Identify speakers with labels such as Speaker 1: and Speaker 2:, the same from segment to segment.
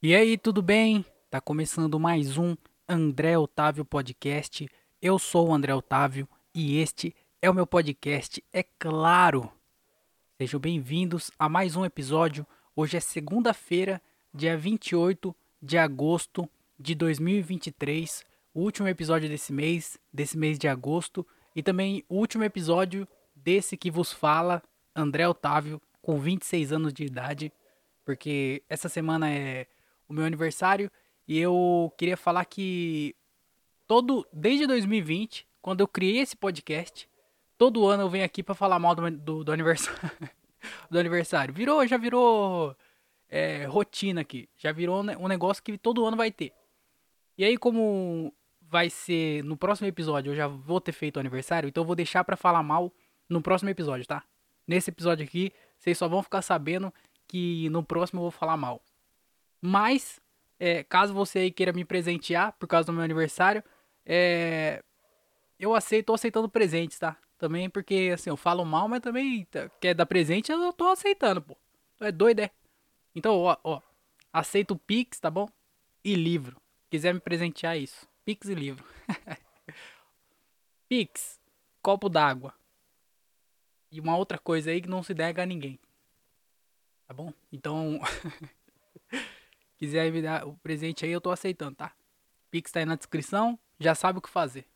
Speaker 1: E aí, tudo bem? Tá começando mais um André Otávio Podcast. Eu sou o André Otávio e este é o meu podcast, é claro. Sejam bem-vindos a mais um episódio. Hoje é segunda-feira, dia 28 de agosto de 2023, o último episódio desse mês, desse mês de agosto, e também o último episódio desse que vos fala, André Otávio, com 26 anos de idade, porque essa semana é o meu aniversário e eu queria falar que todo desde 2020, quando eu criei esse podcast, todo ano eu venho aqui para falar mal do, do, do aniversário. do aniversário. Virou, já virou é, rotina aqui. Já virou um negócio que todo ano vai ter. E aí, como vai ser no próximo episódio, eu já vou ter feito o aniversário, então eu vou deixar para falar mal no próximo episódio, tá? Nesse episódio aqui, vocês só vão ficar sabendo que no próximo eu vou falar mal. Mas, é, caso você aí queira me presentear por causa do meu aniversário, é, eu aceito, tô aceitando presentes, tá? Também porque, assim, eu falo mal, mas também tá, quer dar presente, eu tô aceitando, pô. É doido, é? Então, ó, ó, aceito Pix, tá bom? E livro. Quiser me presentear isso. Pix e livro. Pix, copo d'água. E uma outra coisa aí que não se nega a ninguém. Tá bom? Então, quiser me dar o presente aí, eu tô aceitando, tá? Pix tá aí na descrição, já sabe o que fazer.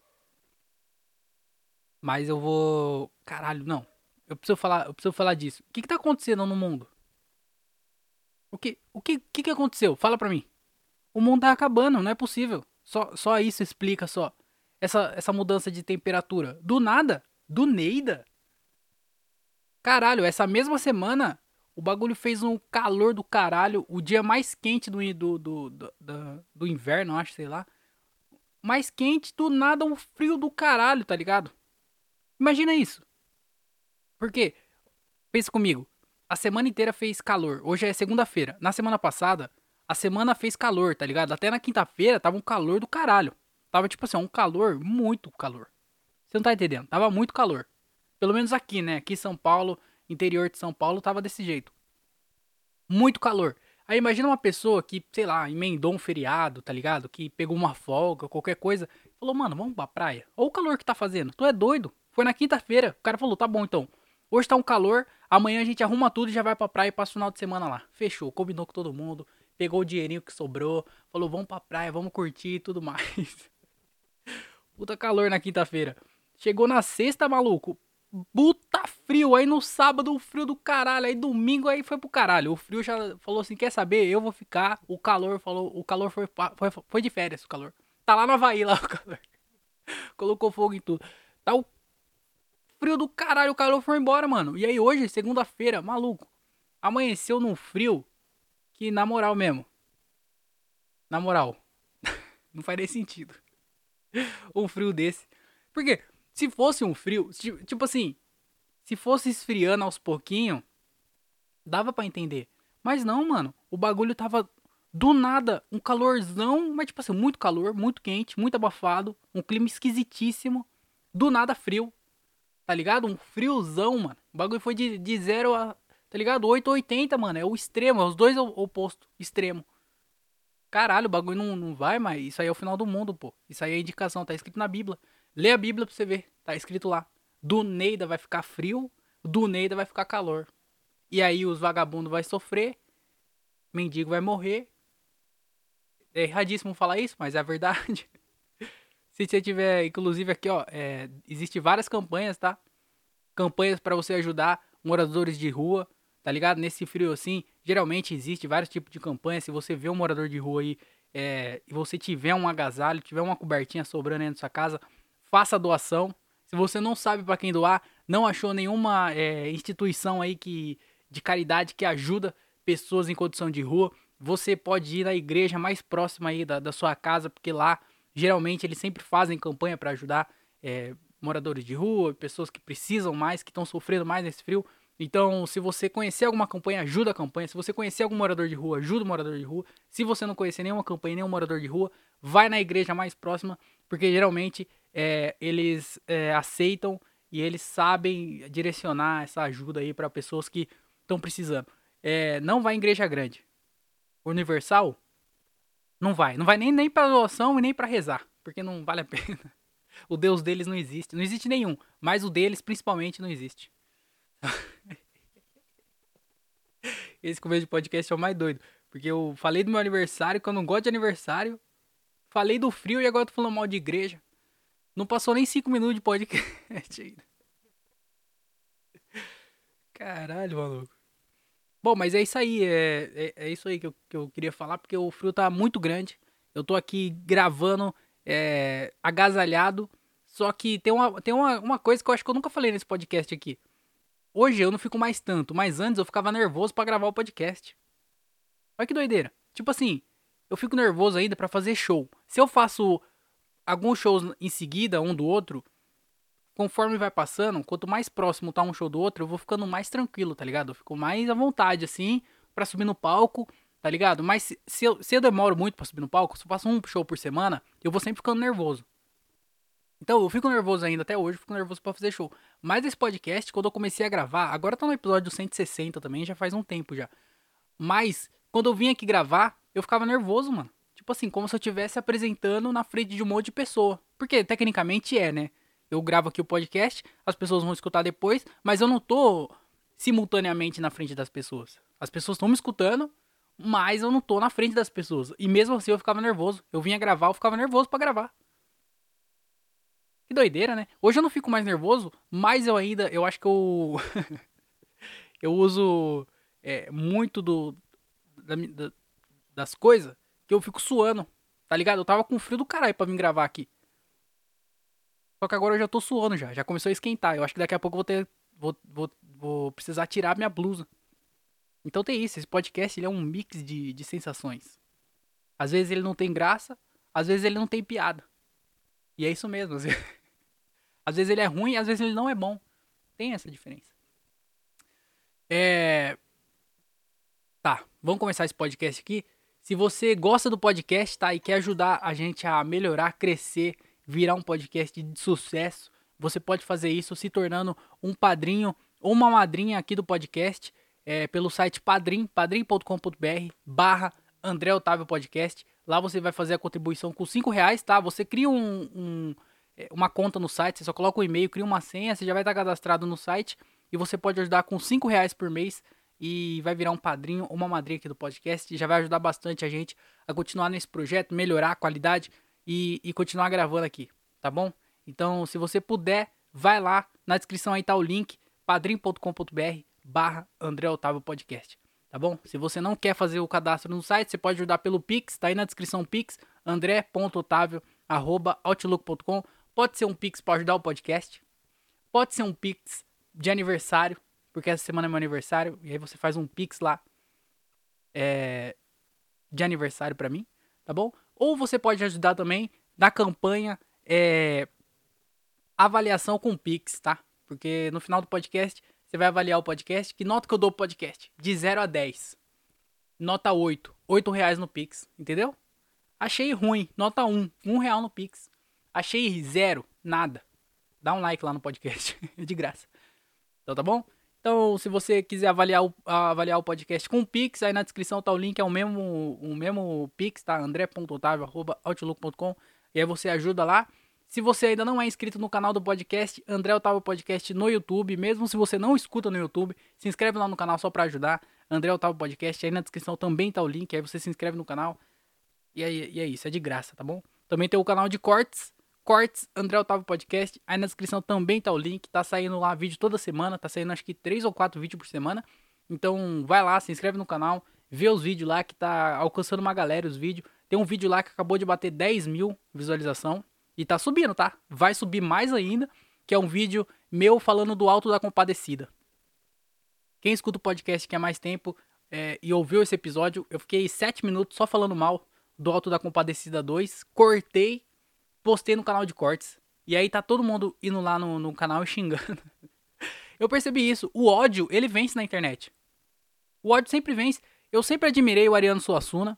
Speaker 1: Mas eu vou. Caralho, não. Eu preciso falar, eu preciso falar disso. O que, que tá acontecendo no mundo? O que, o que, que, que aconteceu? Fala pra mim. O mundo tá acabando, não é possível. Só, só isso explica só. Essa, essa mudança de temperatura. Do nada. Do Neida. Caralho, essa mesma semana o bagulho fez um calor do caralho. O dia mais quente do, do, do, do, do, inverno, acho, sei lá. Mais quente, do nada um frio do caralho, tá ligado? Imagina isso. Porque, pensa comigo, a semana inteira fez calor. Hoje é segunda-feira. Na semana passada, a semana fez calor, tá ligado? Até na quinta-feira tava um calor do caralho. Tava tipo assim, um calor, muito calor. Você não tá entendendo? Tava muito calor. Pelo menos aqui, né? Aqui em São Paulo, interior de São Paulo, tava desse jeito. Muito calor. Aí imagina uma pessoa que, sei lá, emendou um feriado, tá ligado? Que pegou uma folga, qualquer coisa. Falou, mano, vamos pra praia. Olha o calor que tá fazendo. Tu é doido? Foi na quinta-feira. O cara falou, tá bom então. Hoje tá um calor, amanhã a gente arruma tudo e já vai pra praia e passa o final de semana lá. Fechou, combinou com todo mundo, pegou o dinheirinho que sobrou, falou, vamos pra praia, vamos curtir e tudo mais. Puta calor na quinta-feira. Chegou na sexta, maluco. Puta frio. Aí no sábado, o frio do caralho. Aí domingo, aí foi pro caralho. O frio já falou assim: quer saber? Eu vou ficar. O calor falou. O calor foi, foi, foi de férias, o calor. Tá lá no Havaí, lá o calor. Colocou fogo em tudo. Tá o frio do caralho, o calor foi embora, mano. E aí hoje, segunda-feira, maluco, amanheceu num frio que, na moral mesmo, na moral, não faria sentido. um frio desse. Porque se fosse um frio, tipo assim, se fosse esfriando aos pouquinho, dava para entender. Mas não, mano, o bagulho tava do nada, um calorzão, mas tipo assim, muito calor, muito quente, muito abafado, um clima esquisitíssimo, do nada frio. Tá ligado? Um friozão, mano. O bagulho foi de, de 0 a. Tá ligado? 8 a 80, mano. É o extremo. É os dois opostos. Extremo. Caralho, o bagulho não, não vai, mas isso aí é o final do mundo, pô. Isso aí é indicação. Tá escrito na Bíblia. Lê a Bíblia pra você ver. Tá escrito lá. Do Neida vai ficar frio. Do Neida vai ficar calor. E aí os vagabundos vai sofrer. Mendigo vai morrer. É erradíssimo falar isso, mas é a verdade. Se você tiver, inclusive aqui, ó, é, existe várias campanhas, tá? Campanhas para você ajudar moradores de rua, tá ligado? Nesse frio assim, geralmente existe vários tipos de campanhas. Se você vê um morador de rua aí é, e você tiver um agasalho, tiver uma cobertinha sobrando aí na sua casa, faça a doação. Se você não sabe para quem doar, não achou nenhuma é, instituição aí que de caridade que ajuda pessoas em condição de rua, você pode ir na igreja mais próxima aí da, da sua casa, porque lá Geralmente eles sempre fazem campanha para ajudar é, moradores de rua, pessoas que precisam mais, que estão sofrendo mais nesse frio. Então, se você conhecer alguma campanha, ajuda a campanha. Se você conhecer algum morador de rua, ajuda o morador de rua. Se você não conhecer nenhuma campanha, nenhum morador de rua, vai na igreja mais próxima, porque geralmente é, eles é, aceitam e eles sabem direcionar essa ajuda aí para pessoas que estão precisando. É, não vai em igreja grande. Universal, Não vai. Não vai nem, nem pra doação e nem pra rezar. Porque não vale a pena. O Deus deles não existe. Não existe nenhum. Mas o deles, principalmente, não existe. Esse começo de podcast é o mais doido. Porque eu falei do meu aniversário, que eu não gosto de aniversário. Falei do frio e agora tô falando mal de igreja. Não passou nem cinco minutos de podcast ainda. Caralho, maluco. Bom, mas é isso aí. É, é, é isso aí que eu, que eu queria falar, porque o frio tá muito grande. Eu tô aqui gravando é, agasalhado. Só que tem, uma, tem uma, uma coisa que eu acho que eu nunca falei nesse podcast aqui. Hoje eu não fico mais tanto, mas antes eu ficava nervoso para gravar o podcast. Olha que doideira. Tipo assim, eu fico nervoso ainda para fazer show. Se eu faço alguns shows em seguida, um do outro, conforme vai passando, quanto mais próximo tá um show do outro, eu vou ficando mais tranquilo, tá ligado? Eu fico mais à vontade, assim, para subir no palco, tá ligado? Mas se, se, eu, se eu demoro muito pra subir no palco, se eu faço um show por semana, eu vou sempre ficando nervoso. Então, eu fico nervoso ainda até hoje, fico nervoso para fazer show. Mas esse podcast, quando eu comecei a gravar, agora tá no episódio 160 também, já faz um tempo já. Mas, quando eu vim aqui gravar, eu ficava nervoso, mano. Tipo assim, como se eu estivesse apresentando na frente de um monte de pessoa. Porque, tecnicamente, é, né? Eu gravo aqui o podcast, as pessoas vão escutar depois, mas eu não tô simultaneamente na frente das pessoas. As pessoas estão me escutando, mas eu não tô na frente das pessoas. E mesmo assim eu ficava nervoso. Eu vinha gravar, eu ficava nervoso para gravar. Que doideira, né? Hoje eu não fico mais nervoso, mas eu ainda, eu acho que eu. eu uso é, muito do. Da, da, das coisas que eu fico suando. Tá ligado? Eu tava com frio do caralho pra vir gravar aqui. Só que agora eu já tô suando já. Já começou a esquentar. Eu acho que daqui a pouco eu vou ter. Vou, vou, vou precisar tirar minha blusa. Então tem isso. Esse podcast ele é um mix de, de sensações. Às vezes ele não tem graça. Às vezes ele não tem piada. E é isso mesmo. Às vezes ele é ruim, às vezes ele não é bom. Tem essa diferença. É. Tá, vamos começar esse podcast aqui. Se você gosta do podcast, tá? E quer ajudar a gente a melhorar, crescer, virar um podcast de sucesso, você pode fazer isso se tornando um padrinho ou uma madrinha aqui do podcast é, pelo site padrim, padrim.com.br barra André Otávio Podcast. Lá você vai fazer a contribuição com 5 reais, tá? Você cria um, um é, uma conta no site, você só coloca o um e-mail, cria uma senha, você já vai estar cadastrado no site e você pode ajudar com 5 reais por mês e vai virar um padrinho ou uma madrinha aqui do podcast e já vai ajudar bastante a gente a continuar nesse projeto, melhorar a qualidade e, e continuar gravando aqui, tá bom? Então, se você puder, vai lá, na descrição aí tá o link, padrim.com.br barra André Otávio Podcast, tá bom? Se você não quer fazer o cadastro no site, você pode ajudar pelo Pix, tá aí na descrição Pix, andré.otávio.outlook.com Pode ser um Pix para ajudar o podcast. Pode ser um Pix de aniversário, porque essa semana é meu aniversário. E aí você faz um Pix lá é, de aniversário para mim, tá bom? Ou você pode ajudar também na campanha é, avaliação com Pix, tá? Porque no final do podcast você vai avaliar o podcast. Que nota que eu dou pro podcast? De 0 a 10. Nota 8. 8 reais no Pix, entendeu? Achei ruim. Nota 1. 1 real no Pix. Achei zero, nada. Dá um like lá no podcast, de graça. Então tá bom? Então, se você quiser avaliar o, avaliar o podcast com o Pix, aí na descrição tá o link, é o mesmo, o mesmo Pix, tá? andré.otavio.outlook.com E aí você ajuda lá. Se você ainda não é inscrito no canal do podcast, André Otávio Podcast no YouTube, mesmo se você não escuta no YouTube, se inscreve lá no canal só pra ajudar. André Otávio Podcast, aí na descrição também tá o link, aí você se inscreve no canal. E, e é isso, é de graça, tá bom? Também tem o canal de cortes, Cortes, André Otávio Podcast. Aí na descrição também tá o link. Tá saindo lá vídeo toda semana. Tá saindo acho que 3 ou 4 vídeos por semana. Então vai lá, se inscreve no canal. Vê os vídeos lá que tá alcançando uma galera os vídeos. Tem um vídeo lá que acabou de bater 10 mil visualização. E tá subindo, tá? Vai subir mais ainda. Que é um vídeo meu falando do Alto da Compadecida. Quem escuta o podcast que há mais tempo é, e ouviu esse episódio, eu fiquei 7 minutos só falando mal do Alto da Compadecida 2. Cortei postei no canal de cortes. E aí tá todo mundo indo lá no, no canal xingando. Eu percebi isso. O ódio, ele vence na internet. O ódio sempre vence. Eu sempre admirei o Ariano Suassuna.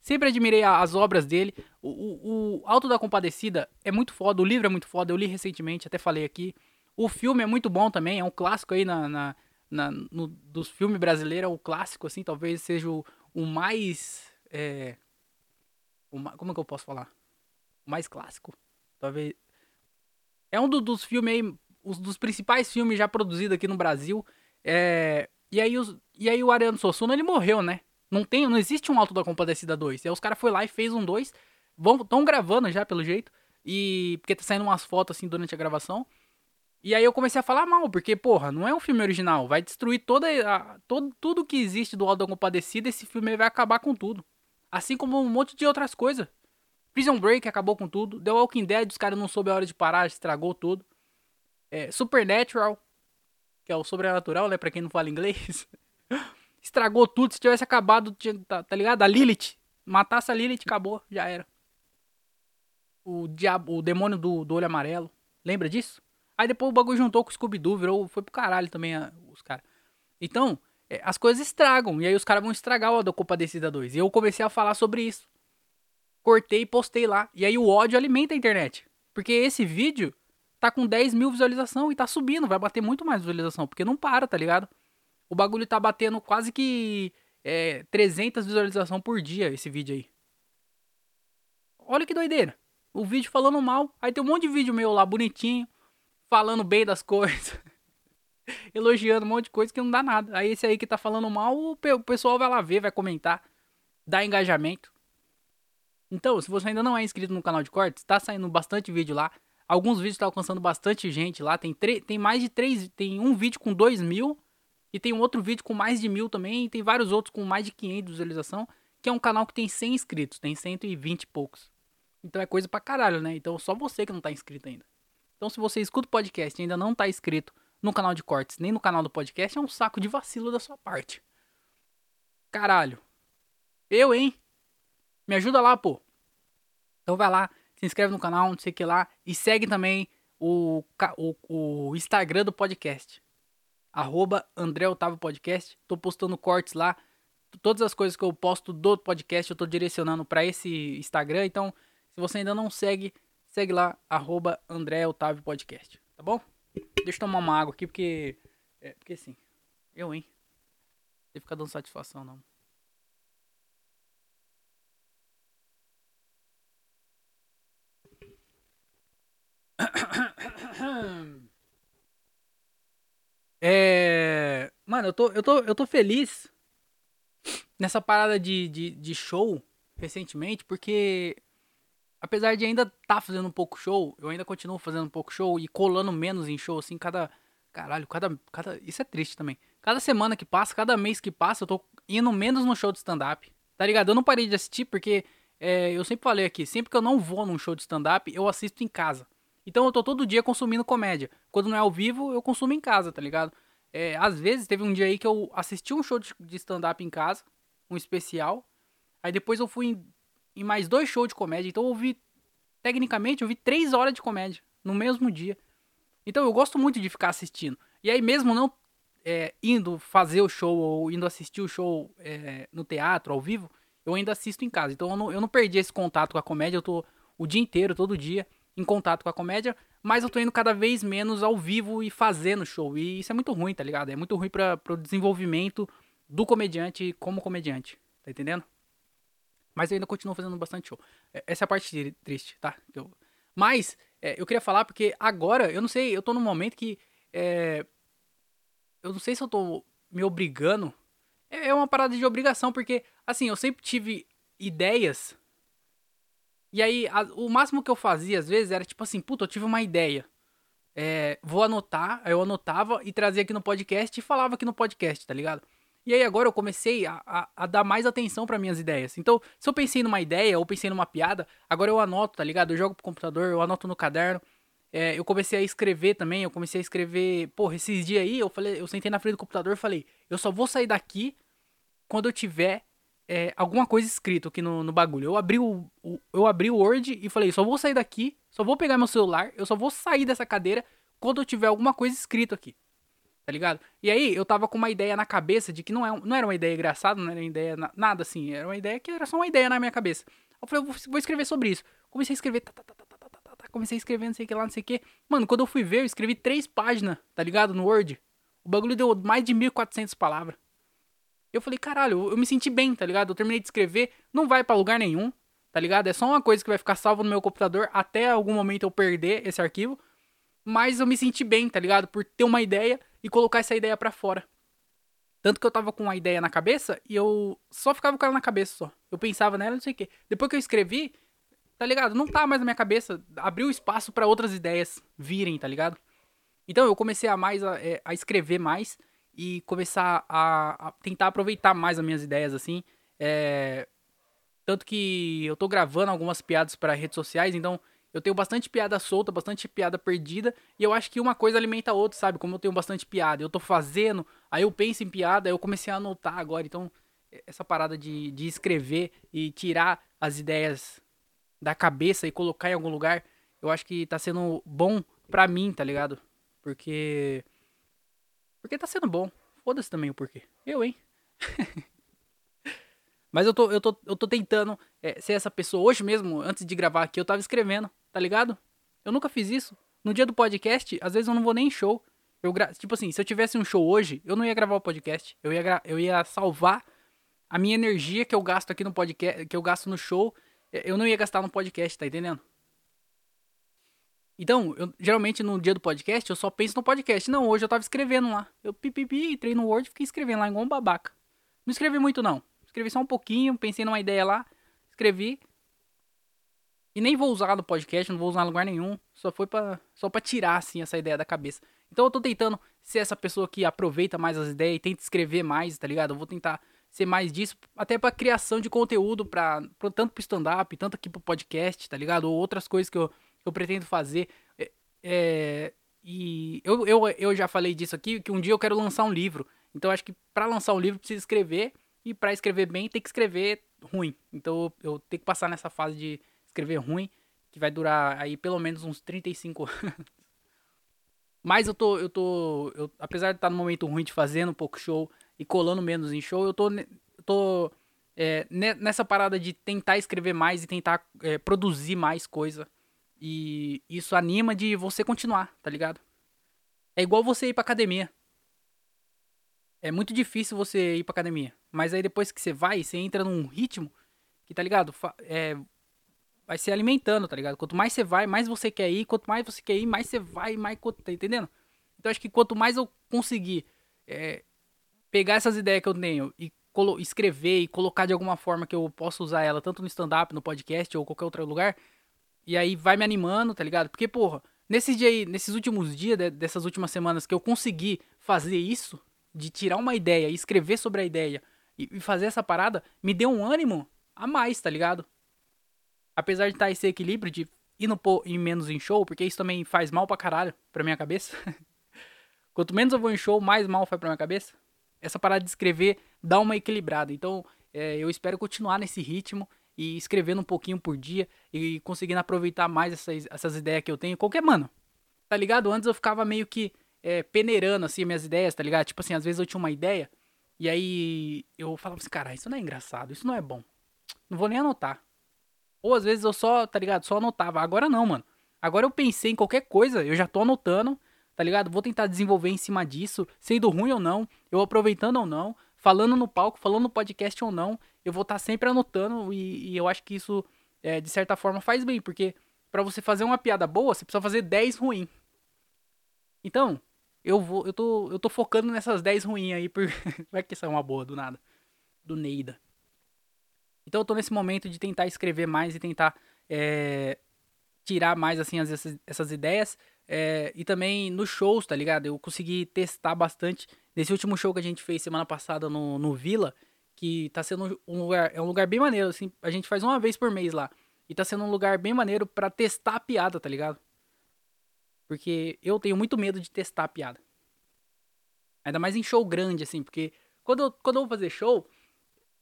Speaker 1: Sempre admirei as obras dele. O, o, o Alto da Compadecida é muito foda. O livro é muito foda. Eu li recentemente, até falei aqui. O filme é muito bom também. É um clássico aí na, na, na no, dos filmes brasileiros. É o clássico, assim. Talvez seja o, o mais. É, como é que eu posso falar? Mais clássico. Talvez. É um do, dos filmes aí. Os dos principais filmes já produzidos aqui no Brasil. É, e, aí os, e aí o Ariano Suassuna, ele morreu, né? Não, tem, não existe um Alto da Compadecida 2. E aí os caras foi lá e fez um 2. Estão gravando já, pelo jeito. E. Porque tá saindo umas fotos assim durante a gravação. E aí eu comecei a falar mal, porque, porra, não é um filme original. Vai destruir toda a, todo, tudo que existe do Alto da Compadecida. Esse filme vai acabar com tudo. Assim como um monte de outras coisas. Prison Break acabou com tudo. The Walking Dead, os caras não souberam a hora de parar, estragou tudo. É, Supernatural, que é o sobrenatural, né? Pra quem não fala inglês. estragou tudo. Se tivesse acabado, tinha, tá, tá, ligado? A Lilith. Matasse a Lilith, acabou, já era. O diabo, o demônio do, do olho amarelo. Lembra disso? Aí depois o bagulho juntou com o Scooby-Doo, virou, foi pro caralho também a, os caras. Então, é, as coisas estragam. E aí os caras vão estragar o da Compadecida 2. E eu comecei a falar sobre isso. Cortei e postei lá. E aí o ódio alimenta a internet. Porque esse vídeo tá com 10 mil visualização e tá subindo. Vai bater muito mais visualização. Porque não para, tá ligado? O bagulho tá batendo quase que é, 300 visualizações por dia esse vídeo aí. Olha que doideira. O vídeo falando mal. Aí tem um monte de vídeo meu lá bonitinho falando bem das coisas. elogiando um monte de coisa que não dá nada. Aí esse aí que tá falando mal, o pessoal vai lá ver, vai comentar, dá engajamento. Então, se você ainda não é inscrito no canal de cortes, tá saindo bastante vídeo lá. Alguns vídeos tá alcançando bastante gente lá. Tem, tem mais de três. Tem um vídeo com dois mil. E tem um outro vídeo com mais de mil também. E tem vários outros com mais de 500 visualização. Que é um canal que tem 100 inscritos. Tem 120 e poucos. Então é coisa pra caralho, né? Então só você que não tá inscrito ainda. Então, se você escuta o podcast e ainda não está inscrito no canal de cortes nem no canal do podcast, é um saco de vacilo da sua parte. Caralho. Eu, hein? Me ajuda lá, pô. Então vai lá, se inscreve no canal, não sei o que lá. E segue também o, o, o Instagram do podcast. Arroba André Otávio Podcast. Tô postando cortes lá. Todas as coisas que eu posto do podcast eu tô direcionando para esse Instagram. Então, se você ainda não segue, Segue lá, arroba André Otávio Podcast, tá bom? Deixa eu tomar uma água aqui, porque. É, porque assim, eu, hein? Não ficar dando satisfação, não. É. Mano, eu tô, eu tô, eu tô feliz nessa parada de, de, de show recentemente, porque apesar de ainda tá fazendo um pouco show, eu ainda continuo fazendo um pouco show e colando menos em show, assim, cada. Caralho, cada. cada isso é triste também. Cada semana que passa, cada mês que passa, eu tô indo menos no show de stand-up. Tá ligado? Eu não parei de assistir porque é, eu sempre falei aqui, sempre que eu não vou num show de stand-up, eu assisto em casa. Então eu tô todo dia consumindo comédia. Quando não é ao vivo, eu consumo em casa, tá ligado? É, às vezes teve um dia aí que eu assisti um show de stand-up em casa, um especial. Aí depois eu fui em em mais dois shows de comédia. Então eu vi, tecnicamente, eu vi três horas de comédia no mesmo dia. Então eu gosto muito de ficar assistindo. E aí, mesmo não é, indo fazer o show ou indo assistir o show é, no teatro, ao vivo, eu ainda assisto em casa. Então eu não, eu não perdi esse contato com a comédia. Eu tô o dia inteiro, todo dia, em contato com a comédia. Mas eu tô indo cada vez menos ao vivo e fazendo show. E isso é muito ruim, tá ligado? É muito ruim para pro desenvolvimento do comediante como comediante. Tá entendendo? Mas eu ainda continuo fazendo bastante show. É, essa é a parte triste, tá? Eu... Mas é, eu queria falar porque agora, eu não sei, eu tô num momento que. É... Eu não sei se eu tô me obrigando. É, é uma parada de obrigação, porque, assim, eu sempre tive ideias. E aí, a, o máximo que eu fazia, às vezes, era tipo assim: puta, eu tive uma ideia. É, vou anotar, eu anotava e trazia aqui no podcast e falava aqui no podcast, tá ligado? E aí agora eu comecei a, a, a dar mais atenção para minhas ideias. Então, se eu pensei numa ideia ou pensei numa piada, agora eu anoto, tá ligado? Eu jogo pro computador, eu anoto no caderno. É, eu comecei a escrever também, eu comecei a escrever. Porra, esses dias aí, eu falei, eu sentei na frente do computador e falei, eu só vou sair daqui quando eu tiver é, alguma coisa escrito aqui no, no bagulho. Eu abri o, o, eu abri o Word e falei, só vou sair daqui, só vou pegar meu celular, eu só vou sair dessa cadeira quando eu tiver alguma coisa escrito aqui tá ligado? E aí eu tava com uma ideia na cabeça de que não, é, não era uma ideia engraçada, não era uma ideia na, nada assim, era uma ideia que era só uma ideia na minha cabeça. Eu falei, eu vou, vou escrever sobre isso. Comecei a escrever, tá, tá, tá, tá, tá, tá, tá, comecei a escrever não sei o que lá, não sei o que. Mano, quando eu fui ver, eu escrevi três páginas, tá ligado? No Word. O bagulho deu mais de 1.400 palavras. Eu falei, caralho, eu, me senti bem, tá ligado? Eu terminei de escrever, não vai para lugar nenhum, tá ligado? É só uma coisa que vai ficar salvo no meu computador até algum momento eu perder esse arquivo. Mas eu me senti bem, tá ligado? Por ter uma ideia e colocar essa ideia para fora. Tanto que eu tava com uma ideia na cabeça e eu só ficava com ela na cabeça só. Eu pensava nela, não sei o quê. Depois que eu escrevi, tá ligado? Não tá mais na minha cabeça. Abriu espaço para outras ideias virem, tá ligado? Então eu comecei a mais a, é, a escrever mais e começar a, a, tentar aproveitar mais as minhas ideias, assim. É, tanto que eu tô gravando algumas piadas para redes sociais, então eu tenho bastante piada solta, bastante piada perdida, e eu acho que uma coisa alimenta a outra, sabe? Como eu tenho bastante piada, eu tô fazendo, aí eu penso em piada, aí eu comecei a anotar agora, então essa parada de, de escrever e tirar as ideias da cabeça e colocar em algum lugar, eu acho que tá sendo bom pra mim, tá ligado? Porque. Porque tá sendo bom. Foda-se também o porquê. Eu, hein? Mas eu tô, eu tô, eu tô tentando é, ser essa pessoa. Hoje mesmo, antes de gravar aqui, eu tava escrevendo, tá ligado? Eu nunca fiz isso. No dia do podcast, às vezes eu não vou nem em show. Eu gra... Tipo assim, se eu tivesse um show hoje, eu não ia gravar o podcast. Eu ia, gra... eu ia salvar a minha energia que eu gasto aqui no podcast, que eu gasto no show, é, eu não ia gastar no podcast, tá entendendo? Então, eu, geralmente no dia do podcast, eu só penso no podcast. Não, hoje eu tava escrevendo lá. Eu pipipi, entrei no Word e fiquei escrevendo lá igual um babaca. Não escrevi muito não. Escrevi só um pouquinho, pensei numa ideia lá, escrevi. E nem vou usar no podcast, não vou usar em lugar nenhum. Só foi pra, só pra tirar, assim, essa ideia da cabeça. Então eu tô tentando ser essa pessoa que aproveita mais as ideias e tenta escrever mais, tá ligado? Eu vou tentar ser mais disso, até pra criação de conteúdo, pra, pra tanto pro stand-up, tanto aqui pro podcast, tá ligado? Ou outras coisas que eu, eu pretendo fazer. É, é, e eu, eu, eu já falei disso aqui, que um dia eu quero lançar um livro. Então acho que para lançar um livro precisa escrever, e para escrever bem tem que escrever ruim. Então eu tenho que passar nessa fase de escrever ruim, que vai durar aí pelo menos uns 35 anos. Mas eu tô, eu tô, eu, apesar de estar no momento ruim de fazendo um pouco show, e colando menos em show, eu tô, tô é, nessa parada de tentar escrever mais e tentar é, produzir mais coisa. E isso anima de você continuar, tá ligado? É igual você ir pra academia. É muito difícil você ir pra academia. Mas aí depois que você vai, você entra num ritmo que, tá ligado? É, vai se alimentando, tá ligado? Quanto mais você vai, mais você quer ir. Quanto mais você quer ir, mais você vai, mais. Tá entendendo? Então acho que quanto mais eu conseguir é, pegar essas ideias que eu tenho e escrever e colocar de alguma forma que eu possa usar ela, tanto no stand-up, no podcast ou qualquer outro lugar, e aí vai me animando, tá ligado? Porque, porra, nesses dias nesses últimos dias, dessas últimas semanas que eu consegui fazer isso, de tirar uma ideia e escrever sobre a ideia e, fazer essa parada, me deu um ânimo a mais, tá ligado? Apesar de estar esse equilíbrio de ir no e menos em show, porque isso também faz mal pra caralho pra minha cabeça. Quanto menos eu vou em show, mais mal faz pra minha cabeça essa parada de escrever dá uma equilibrada. Então, é, eu espero continuar nesse ritmo e escrevendo um pouquinho por dia e conseguindo aproveitar mais essas, essas ideias que eu tenho. Qualquer, mano, tá ligado? Antes eu ficava meio que é, peneirando, assim, minhas ideias, tá ligado? Tipo assim, às vezes eu tinha uma ideia e aí eu falava assim, cara, isso não é engraçado, isso não é bom. Não vou nem anotar. Ou às vezes eu só, tá ligado? Só anotava. Agora não, mano. Agora eu pensei em qualquer coisa, eu já tô anotando tá ligado? Vou tentar desenvolver em cima disso, sendo ruim ou não, eu aproveitando ou não, falando no palco, falando no podcast ou não, eu vou estar tá sempre anotando e, e, eu acho que isso, é, de certa forma, faz bem, porque para você fazer uma piada boa, você precisa fazer 10 ruim. Então, eu vou, eu tô, eu tô focando nessas 10 ruins aí, por vai que é uma boa do nada, do Neida. Então eu tô nesse momento de tentar escrever mais e tentar é, tirar mais assim as, essas, essas ideias é, e também nos shows, tá ligado? Eu consegui testar bastante. Nesse último show que a gente fez semana passada no, no Vila, que tá sendo um lugar. É um lugar bem maneiro, assim. A gente faz uma vez por mês lá. E tá sendo um lugar bem maneiro para testar a piada, tá ligado? Porque eu tenho muito medo de testar a piada. Ainda mais em show grande, assim, porque quando eu, quando eu vou fazer show,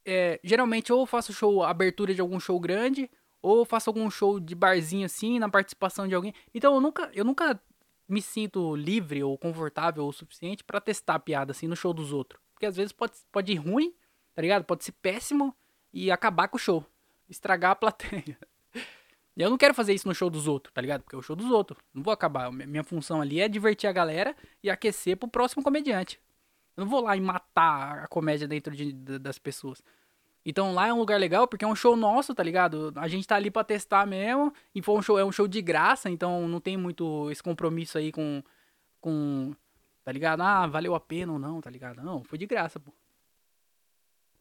Speaker 1: é, geralmente ou eu faço show, abertura de algum show grande, ou faço algum show de barzinho assim, na participação de alguém. Então eu nunca, eu nunca me sinto livre ou confortável o suficiente para testar a piada assim no show dos outros. Porque às vezes pode, pode ir ruim, tá ligado? Pode ser péssimo e acabar com o show. Estragar a plateia. Eu não quero fazer isso no show dos outros, tá ligado? Porque é o show dos outros. Não vou acabar. Minha função ali é divertir a galera e aquecer pro próximo comediante. Eu não vou lá e matar a comédia dentro de, das pessoas. Então lá é um lugar legal porque é um show nosso, tá ligado? A gente tá ali pra testar mesmo. E foi um show, é um show de graça, então não tem muito esse compromisso aí com. com. Tá ligado? Ah, valeu a pena ou não, tá ligado? Não, foi de graça, pô.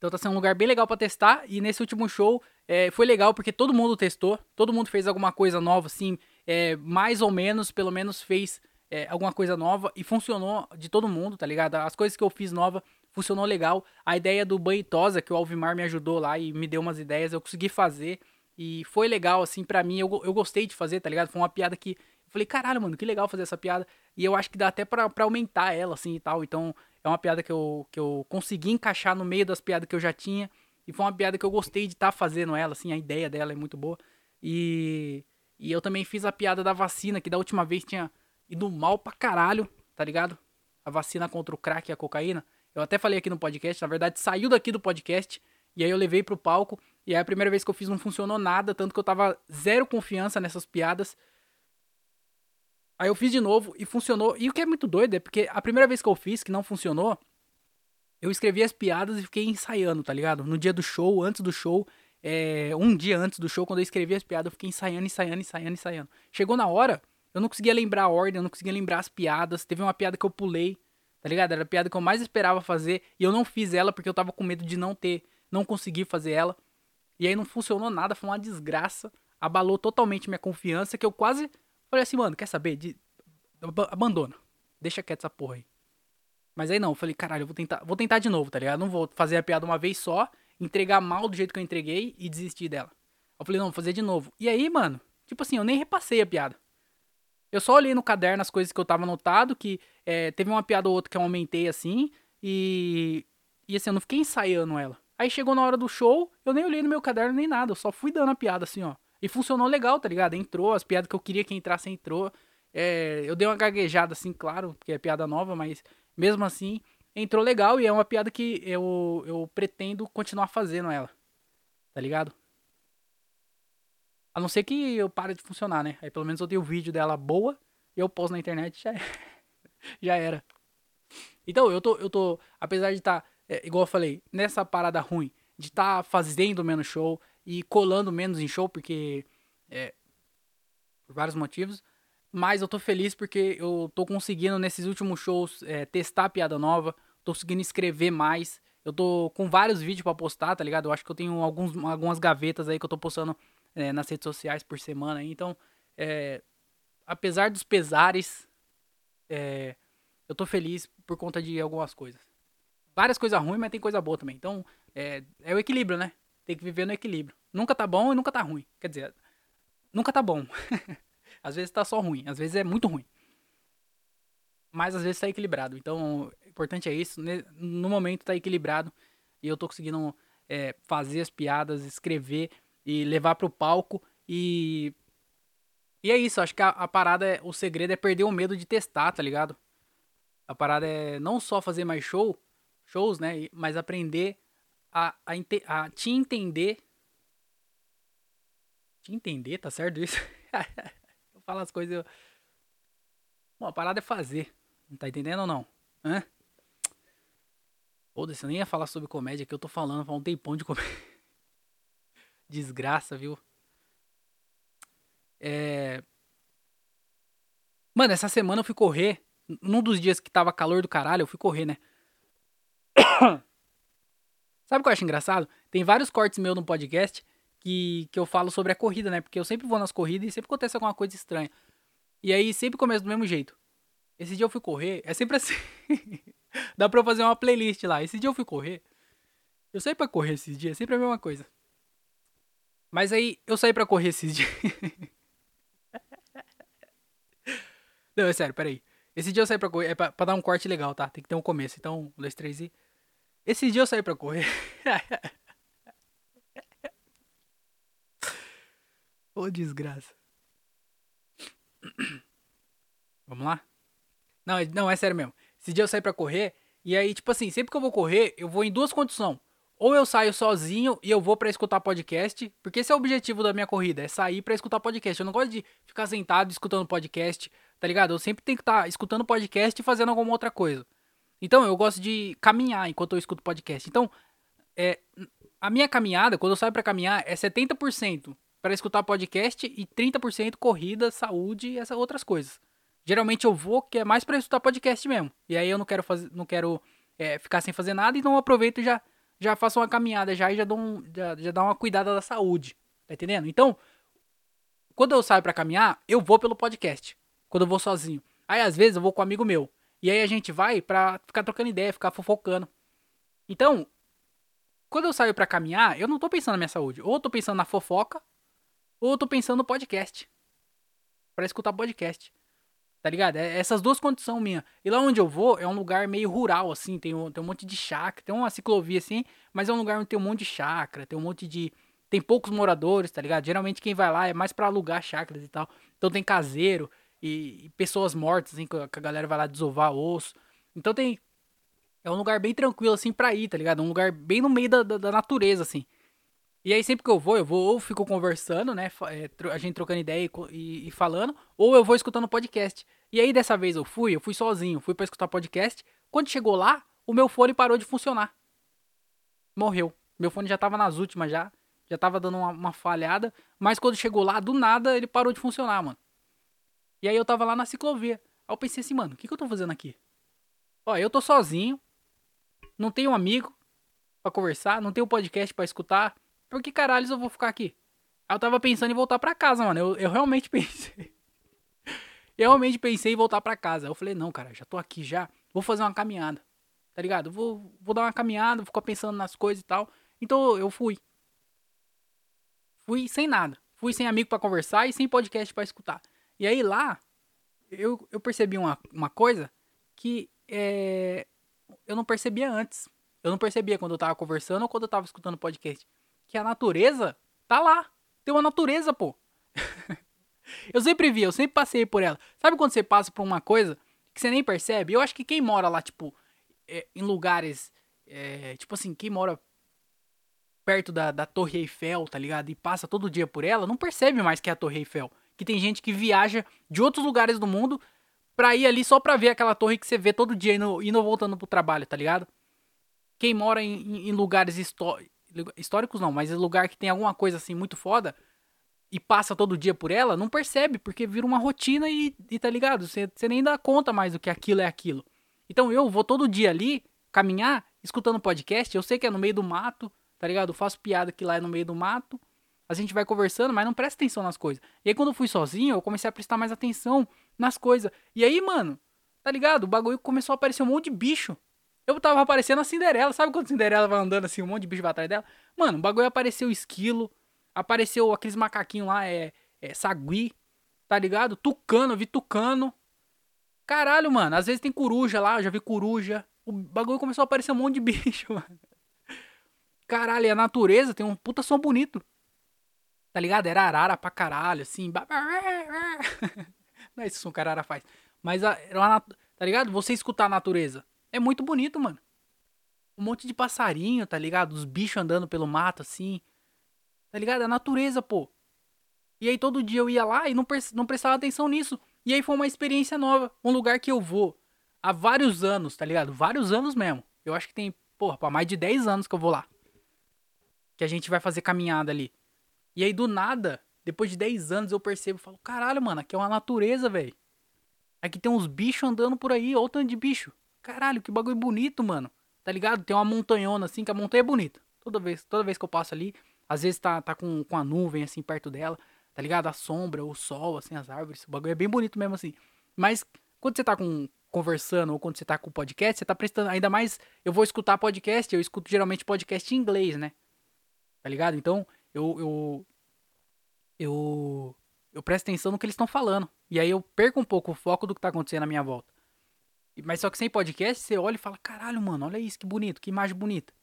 Speaker 1: Então tá sendo um lugar bem legal para testar. E nesse último show é, foi legal porque todo mundo testou. Todo mundo fez alguma coisa nova, assim. É, mais ou menos, pelo menos fez é, alguma coisa nova. E funcionou de todo mundo, tá ligado? As coisas que eu fiz nova funcionou legal. A ideia do banho tosa, que o Alvimar me ajudou lá e me deu umas ideias, eu consegui fazer. E foi legal, assim, para mim. Eu, eu gostei de fazer, tá ligado? Foi uma piada que. Falei, caralho, mano, que legal fazer essa piada. E eu acho que dá até pra aumentar ela, assim e tal. Então, é uma piada que eu, que eu consegui encaixar no meio das piadas que eu já tinha. E foi uma piada que eu gostei de estar tá fazendo ela, assim, a ideia dela é muito boa. E, e eu também fiz a piada da vacina, que da última vez tinha ido mal pra caralho, tá ligado? A vacina contra o crack e a cocaína. Eu até falei aqui no podcast, na verdade saiu daqui do podcast. E aí eu levei pro palco. E aí a primeira vez que eu fiz não funcionou nada, tanto que eu tava zero confiança nessas piadas. Aí eu fiz de novo e funcionou. E o que é muito doido é porque a primeira vez que eu fiz, que não funcionou, eu escrevi as piadas e fiquei ensaiando, tá ligado? No dia do show, antes do show, é, um dia antes do show, quando eu escrevi as piadas, eu fiquei ensaiando, ensaiando, ensaiando, ensaiando. Chegou na hora, eu não conseguia lembrar a ordem, eu não conseguia lembrar as piadas. Teve uma piada que eu pulei, tá ligado? Era a piada que eu mais esperava fazer e eu não fiz ela porque eu tava com medo de não ter, não conseguir fazer ela. E aí não funcionou nada, foi uma desgraça. Abalou totalmente minha confiança, que eu quase Falei assim, mano, quer saber? De... Abandona. Deixa quieto essa porra aí. Mas aí não, eu falei, caralho, eu vou tentar, vou tentar de novo, tá ligado? Não vou fazer a piada uma vez só, entregar mal do jeito que eu entreguei e desistir dela. Eu falei, não, vou fazer de novo. E aí, mano, tipo assim, eu nem repassei a piada. Eu só olhei no caderno as coisas que eu tava anotado, que é, teve uma piada ou outra que eu aumentei assim, e. E assim, eu não fiquei ensaiando ela. Aí chegou na hora do show, eu nem olhei no meu caderno nem nada, eu só fui dando a piada assim, ó. E funcionou legal, tá ligado? Entrou, as piadas que eu queria que entrasse entrou. É, eu dei uma gaguejada, assim, claro, porque é piada nova, mas mesmo assim, entrou legal e é uma piada que eu, eu pretendo continuar fazendo ela. Tá ligado? A não ser que eu pare de funcionar, né? Aí pelo menos eu tenho o vídeo dela boa e eu posto na internet já, já era. Então, eu tô, eu tô, apesar de estar, tá, é, igual eu falei, nessa parada ruim, de estar tá fazendo menos show, e colando menos em show, porque. É, por vários motivos. Mas eu tô feliz porque eu tô conseguindo nesses últimos shows é, testar piada nova, tô conseguindo escrever mais. Eu tô com vários vídeos para postar, tá ligado? Eu acho que eu tenho alguns, algumas gavetas aí que eu tô postando é, nas redes sociais por semana. Então, é, apesar dos pesares, é, eu tô feliz por conta de algumas coisas. Várias coisas ruins, mas tem coisa boa também. Então, é, é o equilíbrio, né? Tem que viver no equilíbrio. Nunca tá bom e nunca tá ruim. Quer dizer, nunca tá bom. às vezes tá só ruim, às vezes é muito ruim. Mas às vezes tá equilibrado. Então, o importante é isso. No momento tá equilibrado. E eu tô conseguindo é, fazer as piadas, escrever e levar pro palco. E. E é isso. Acho que a, a parada, é, o segredo é perder o medo de testar, tá ligado? A parada é não só fazer mais show, shows, né? Mas aprender a, a, a te entender. Te entender, tá certo isso? eu falo as coisas. Eu... Bom, a parada é fazer. Não tá entendendo ou não? Hã? Foda-se, eu nem ia falar sobre comédia que eu tô falando, faz um tempão de comédia. Desgraça, viu? É. Mano, essa semana eu fui correr. Num dos dias que tava calor do caralho, eu fui correr, né? Sabe o que eu acho engraçado? Tem vários cortes meus no podcast que, que eu falo sobre a corrida, né? Porque eu sempre vou nas corridas e sempre acontece alguma coisa estranha. E aí sempre começa do mesmo jeito. Esse dia eu fui correr, é sempre assim. Dá pra eu fazer uma playlist lá. Esse dia eu fui correr. Eu saí pra correr esses dias, é sempre a mesma coisa. Mas aí eu saí pra correr esses dias. Não, é sério, peraí. Esse dia eu saí pra correr, é pra, pra, dar um corte legal, tá? Tem que ter um começo. Então, um, dois, três e. Esse dia eu saí pra correr. Ô oh, desgraça. Vamos lá? Não, é, não, é sério mesmo. Esse dia eu saí pra correr. E aí, tipo assim, sempre que eu vou correr, eu vou em duas condições. Ou eu saio sozinho e eu vou para escutar podcast, porque esse é o objetivo da minha corrida, é sair para escutar podcast. Eu não gosto de ficar sentado escutando podcast, tá ligado? Eu sempre tenho que estar tá escutando podcast e fazendo alguma outra coisa. Então, eu gosto de caminhar enquanto eu escuto podcast. Então, é, a minha caminhada, quando eu saio pra caminhar, é 70% para escutar podcast e 30% corrida, saúde e essas outras coisas. Geralmente eu vou, que é mais para escutar podcast mesmo. E aí eu não quero fazer, não quero é, ficar sem fazer nada, então eu aproveito e já, já faço uma caminhada já e já dou um, já, já dá uma cuidada da saúde. Tá entendendo? Então, quando eu saio para caminhar, eu vou pelo podcast. Quando eu vou sozinho. Aí às vezes eu vou com um amigo meu. E aí a gente vai pra ficar trocando ideia, ficar fofocando. Então, quando eu saio para caminhar, eu não tô pensando na minha saúde. Ou eu tô pensando na fofoca, ou eu tô pensando no podcast. Para escutar podcast. Tá ligado? É essas duas condições minhas. E lá onde eu vou é um lugar meio rural, assim. Tem um, tem um monte de chácara. Tem uma ciclovia, assim. Mas é um lugar onde tem um monte de chácara. Tem um monte de. Tem poucos moradores, tá ligado? Geralmente quem vai lá é mais para alugar chácaras e tal. Então tem caseiro e, e pessoas mortas, assim. Que a galera vai lá desovar osso. Então tem. É um lugar bem tranquilo, assim, pra ir, tá ligado? Um lugar bem no meio da, da, da natureza, assim. E aí sempre que eu vou, eu vou ou fico conversando, né? É, a gente trocando ideia e, e, falando, ou eu vou escutando podcast. E aí dessa vez eu fui, eu fui sozinho, fui para escutar podcast. Quando chegou lá, o meu fone parou de funcionar. Morreu. Meu fone já tava nas últimas já, já tava dando uma, uma falhada, mas quando chegou lá, do nada ele parou de funcionar, mano. E aí eu tava lá na ciclovia. Aí eu pensei assim, mano, o que, que eu tô fazendo aqui? Ó, eu tô sozinho, não tenho um amigo para conversar, não tenho podcast para escutar por que caralho eu vou ficar aqui? Aí eu tava pensando em voltar pra casa, mano. Eu, eu realmente pensei. eu realmente pensei em voltar pra casa. Eu falei, não, cara, já tô aqui já. Vou fazer uma caminhada. Tá ligado? Vou, vou dar uma caminhada, vou ficar pensando nas coisas e tal. Então eu fui. Fui sem nada. Fui sem amigo para conversar e sem podcast para escutar. E aí lá, eu, eu percebi uma, uma coisa que é, eu não percebia antes. Eu não percebia quando eu tava conversando ou quando eu tava escutando podcast que a natureza tá lá. Tem uma natureza, pô. eu sempre vi, eu sempre passei por ela. Sabe quando você passa por uma coisa que você nem percebe? Eu acho que quem mora lá, tipo, é, em lugares. É, tipo assim, quem mora perto da, da Torre Eiffel, tá ligado? E passa todo dia por ela, não percebe mais que é a Torre Eiffel. Que tem gente que viaja de outros lugares do mundo pra ir ali só pra ver aquela torre que você vê todo dia indo, indo voltando pro trabalho, tá ligado? Quem mora em, em, lugares históricos históricos não, mas lugar que tem alguma coisa assim muito foda e passa todo dia por ela, não percebe, porque vira uma rotina e, e tá ligado? Você, você nem dá conta mais do que aquilo é aquilo. Então eu vou todo dia ali caminhar, escutando podcast, eu sei que é no meio do mato, tá ligado? Eu faço piada que lá é no meio do mato. A gente vai conversando, mas não presta atenção nas coisas. E aí quando eu fui sozinho, eu comecei a prestar mais atenção nas coisas. E aí, mano, tá ligado? O bagulho começou a aparecer um monte de bicho. Eu tava aparecendo a Cinderela. Sabe quando a Cinderela vai andando assim, um monte de bicho vai atrás dela? Mano, o bagulho apareceu esquilo. Apareceu aqueles macaquinhos lá, é, é sagui. Tá ligado? Tucano, eu vi tucano. Caralho, mano. Às vezes tem coruja lá, eu já vi coruja. O bagulho começou a aparecer um monte de bicho, mano. Caralho, a natureza tem um puta som bonito. Tá ligado? Era arara pra caralho, assim. Não é som que a arara faz. Mas, tá ligado? Você escutar a natureza. É muito bonito, mano. Um monte de passarinho, tá ligado? Os bichos andando pelo mato, assim. Tá ligado? É a natureza, pô. E aí todo dia eu ia lá e não, não prestava atenção nisso. E aí foi uma experiência nova. Um lugar que eu vou há vários anos, tá ligado? Vários anos mesmo. Eu acho que tem, porra, pra mais de 10 anos que eu vou lá. Que a gente vai fazer caminhada ali. E aí do nada, depois de 10 anos eu percebo, falo, caralho, mano, aqui é uma natureza, velho. Aqui tem uns bichos andando por aí, olha o tanto de bicho. Caralho, que bagulho bonito, mano. Tá ligado? Tem uma montanhona assim, que a montanha é bonita. Toda vez, toda vez que eu passo ali, às vezes tá, tá com, com a nuvem assim perto dela, tá ligado? A sombra, o sol, assim, as árvores. O bagulho é bem bonito mesmo assim. Mas quando você tá com, conversando ou quando você tá com podcast, você tá prestando ainda mais. Eu vou escutar podcast, eu escuto geralmente podcast em inglês, né? Tá ligado? Então, eu. Eu, eu, eu presto atenção no que eles estão falando. E aí eu perco um pouco o foco do que tá acontecendo na minha volta. Mas só que sem podcast, você olha e fala: caralho, mano, olha isso, que bonito, que imagem bonita.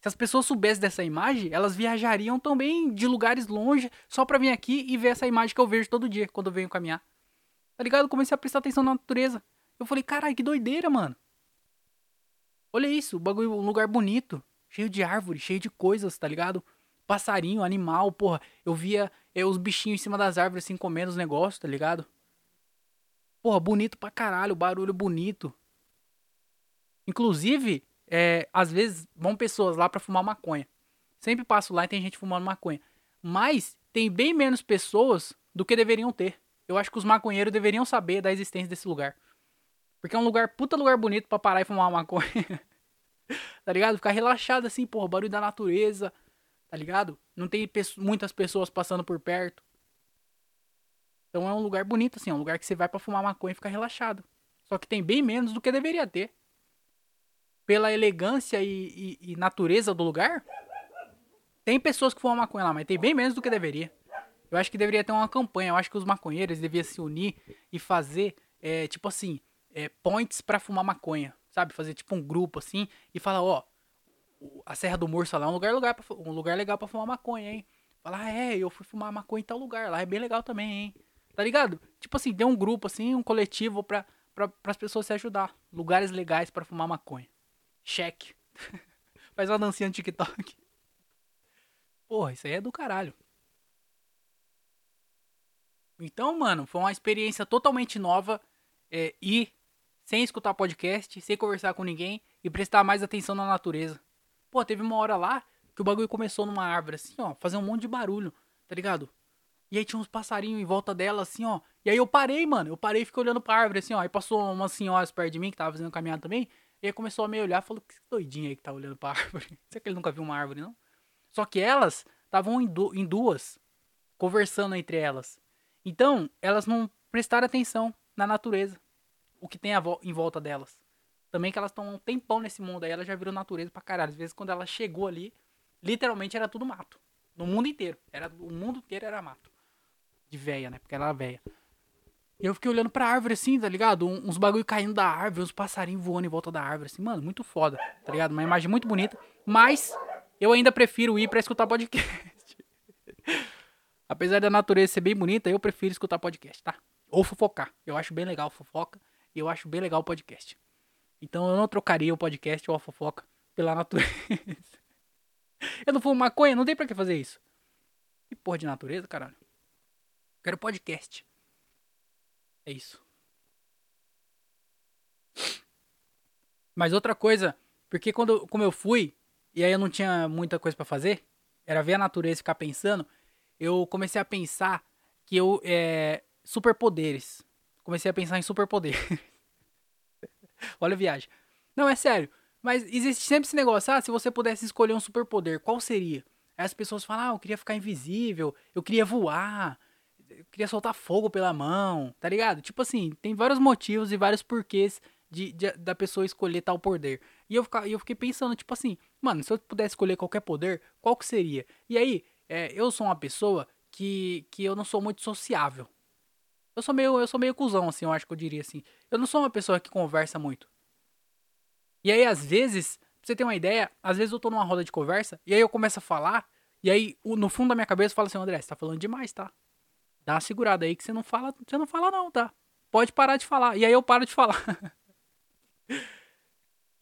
Speaker 1: Se as pessoas soubessem dessa imagem, elas viajariam também de lugares longe só pra vir aqui e ver essa imagem que eu vejo todo dia quando eu venho caminhar. Tá ligado? Eu comecei a prestar atenção na natureza. Eu falei: caralho, que doideira, mano. Olha isso, bagulho, um lugar bonito, cheio de árvore, cheio de coisas, tá ligado? Passarinho, animal, porra. Eu via eh, os bichinhos em cima das árvores assim comendo os negócios, tá ligado? Porra, bonito pra caralho, barulho bonito. Inclusive, é, às vezes vão pessoas lá pra fumar maconha. Sempre passo lá e tem gente fumando maconha. Mas tem bem menos pessoas do que deveriam ter. Eu acho que os maconheiros deveriam saber da existência desse lugar. Porque é um lugar, puta lugar bonito para parar e fumar uma maconha. tá ligado? Ficar relaxado assim, porra, barulho da natureza. Tá ligado? Não tem muitas pessoas passando por perto. Então é um lugar bonito, assim, é um lugar que você vai para fumar maconha e ficar relaxado. Só que tem bem menos do que deveria ter. Pela elegância e, e, e natureza do lugar, tem pessoas que fumam maconha lá, mas tem bem menos do que deveria. Eu acho que deveria ter uma campanha. Eu acho que os maconheiros deviam se unir e fazer, é, tipo assim, é, points para fumar maconha. Sabe? Fazer tipo um grupo assim e falar, ó, a Serra do Morso lá é um lugar, lugar pra, um lugar legal para fumar maconha, hein? Falar, ah, é, eu fui fumar maconha em tal lugar, lá é bem legal também, hein? Tá ligado? Tipo assim, tem um grupo assim, um coletivo pra, pra, as pessoas se ajudar. Lugares legais para fumar maconha. Cheque. Faz uma dancinha no TikTok. Porra, isso aí é do caralho. Então, mano, foi uma experiência totalmente nova é, ir sem escutar podcast, sem conversar com ninguém e prestar mais atenção na natureza. Pô, teve uma hora lá que o bagulho começou numa árvore, assim, ó, fazer um monte de barulho, tá ligado? E aí tinha uns passarinhos em volta dela, assim, ó. E aí eu parei, mano. Eu parei e fiquei olhando pra árvore, assim, ó. Aí passou umas senhoras perto de mim que tava fazendo caminhada também. E aí começou a me olhar e falou, que doidinha aí que tá olhando pra árvore. Será que ele nunca viu uma árvore, não? Só que elas estavam em, du em duas, conversando entre elas. Então, elas não prestaram atenção na natureza. O que tem vo em volta delas. Também que elas estão um tempão nesse mundo aí, elas já viram natureza pra caralho. Às vezes, quando ela chegou ali, literalmente era tudo mato. No mundo inteiro. Era, o mundo inteiro era mato de véia, né? Porque ela era véia. E eu fiquei olhando pra árvore assim, tá ligado? uns bagulho caindo da árvore, uns passarinhos voando em volta da árvore, assim, mano, muito foda, tá ligado? Uma imagem muito bonita. Mas eu ainda prefiro ir pra escutar podcast. Apesar da natureza ser bem bonita, eu prefiro escutar podcast, tá? Ou fofocar. Eu acho bem legal fofoca e eu acho bem legal podcast. Então eu não trocaria o podcast ou a fofoca pela natureza. eu não fumo maconha, não tem pra que fazer isso. Que porra de natureza, caralho. Quero podcast. É isso. Mas outra coisa, porque quando como eu fui, e aí eu não tinha muita coisa para fazer, era ver a natureza e ficar pensando, eu comecei a pensar que eu é superpoderes. Comecei a pensar em superpoderes. Olha a viagem. Não, é sério. Mas existe sempre esse negócio, ah, se você pudesse escolher um superpoder, qual seria? Aí as pessoas falam, ah, eu queria ficar invisível, eu queria voar, eu queria soltar fogo pela mão, tá ligado? Tipo assim, tem vários motivos e vários porquês de, de da pessoa escolher tal poder. E eu, eu fiquei pensando, tipo assim, mano, se eu pudesse escolher qualquer poder, qual que seria? E aí, é, eu sou uma pessoa que, que eu não sou muito sociável. Eu sou meio, eu sou meio cuzão, assim, eu acho que eu diria assim. Eu não sou uma pessoa que conversa muito. E aí, às vezes, pra você ter uma ideia, às vezes eu tô numa roda de conversa, e aí eu começo a falar, e aí, no fundo da minha cabeça, fala assim, André, você tá falando demais, tá? Dá uma segurada aí que você não fala, você não fala não, tá? Pode parar de falar. E aí eu paro de falar.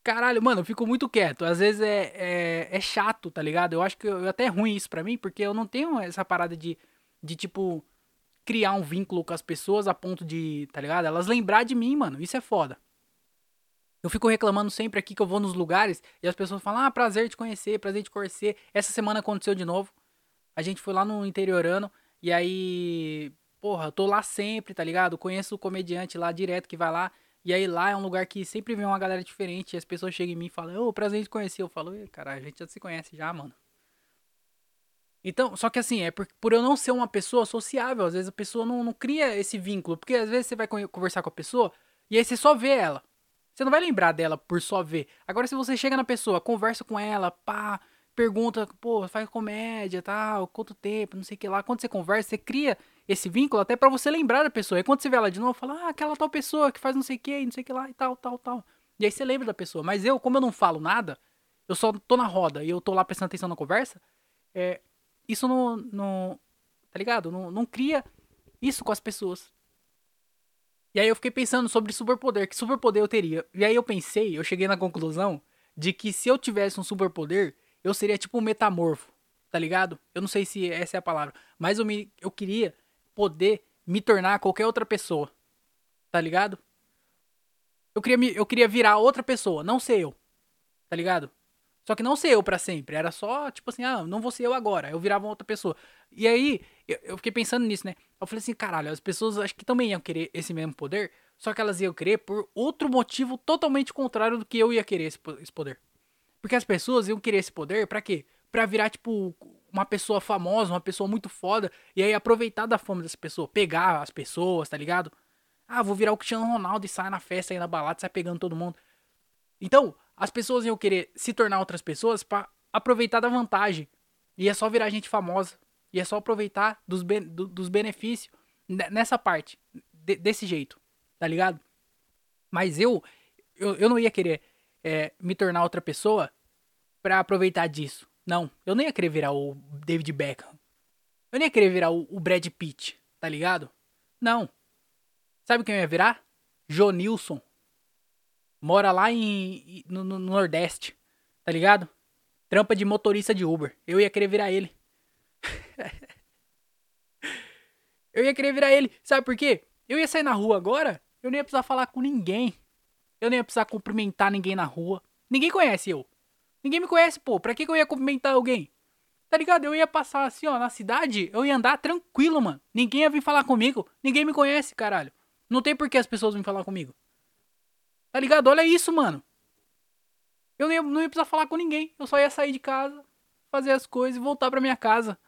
Speaker 1: Caralho, mano, eu fico muito quieto. Às vezes é, é, é chato, tá ligado? Eu acho que eu, até é ruim isso pra mim, porque eu não tenho essa parada de, de, tipo, criar um vínculo com as pessoas a ponto de, tá ligado? Elas lembrar de mim, mano. Isso é foda. Eu fico reclamando sempre aqui que eu vou nos lugares e as pessoas falam, ah, prazer te conhecer, prazer te conhecer. Essa semana aconteceu de novo. A gente foi lá no interiorano. E aí, porra, eu tô lá sempre, tá ligado? Conheço o comediante lá direto que vai lá. E aí lá é um lugar que sempre vem uma galera diferente. E as pessoas chegam em mim e falam, ô, oh, prazer te conhecer. Eu falo, cara, a gente já se conhece já, mano. Então, só que assim, é por, por eu não ser uma pessoa sociável, às vezes a pessoa não, não cria esse vínculo. Porque às vezes você vai conversar com a pessoa e aí você só vê ela. Você não vai lembrar dela por só ver. Agora, se você chega na pessoa, conversa com ela, pá, pergunta, pô, faz comédia, tal, quanto tempo, não sei o que lá. Quando você conversa, você cria esse vínculo até para você lembrar da pessoa. E quando você vê ela de novo, fala, ah, aquela tal pessoa que faz não sei o que, não sei o que lá e tal, tal, tal. E aí você lembra da pessoa. Mas eu, como eu não falo nada, eu só tô na roda e eu tô lá prestando atenção na conversa, é, isso não, não tá ligado? Não, não cria isso com as pessoas. E aí eu fiquei pensando sobre superpoder, que superpoder eu teria. E aí eu pensei, eu cheguei na conclusão de que se eu tivesse um superpoder, eu seria tipo um metamorfo, tá ligado? Eu não sei se essa é a palavra, mas eu, me, eu queria poder me tornar qualquer outra pessoa, tá ligado? Eu queria, me, eu queria virar outra pessoa, não ser eu, tá ligado? Só que não ser eu pra sempre. Era só, tipo assim, ah, não vou ser eu agora. Eu virava outra pessoa. E aí, eu, eu fiquei pensando nisso, né? Eu falei assim, caralho, as pessoas acho que também iam querer esse mesmo poder. Só que elas iam querer por outro motivo totalmente contrário do que eu ia querer esse, esse poder. Porque as pessoas iam querer esse poder pra quê? Pra virar, tipo, uma pessoa famosa, uma pessoa muito foda. E aí aproveitar da fama dessa pessoa. Pegar as pessoas, tá ligado? Ah, vou virar o Cristiano Ronaldo e sair na festa aí na balada, sai pegando todo mundo. Então, as pessoas iam querer se tornar outras pessoas para aproveitar da vantagem. E é só virar gente famosa. E é só aproveitar dos, ben do, dos benefícios nessa parte. De, desse jeito. Tá ligado? Mas eu, eu, eu não ia querer é, me tornar outra pessoa para aproveitar disso. Não. Eu não ia querer virar o David Beckham. Eu nem ia querer virar o, o Brad Pitt. Tá ligado? Não. Sabe quem eu ia virar? Jonilson. Mora lá em, no, no Nordeste, tá ligado? Trampa de motorista de Uber. Eu ia querer virar ele. eu ia querer virar ele. Sabe por quê? Eu ia sair na rua agora, eu nem ia precisar falar com ninguém. Eu nem ia precisar cumprimentar ninguém na rua. Ninguém conhece eu. Ninguém me conhece, pô. Pra que, que eu ia cumprimentar alguém? Tá ligado? Eu ia passar assim, ó, na cidade, eu ia andar tranquilo, mano. Ninguém ia vir falar comigo. Ninguém me conhece, caralho. Não tem por que as pessoas virem falar comigo. Tá ligado? Olha isso, mano. Eu não ia, não ia precisar falar com ninguém. Eu só ia sair de casa, fazer as coisas e voltar pra minha casa.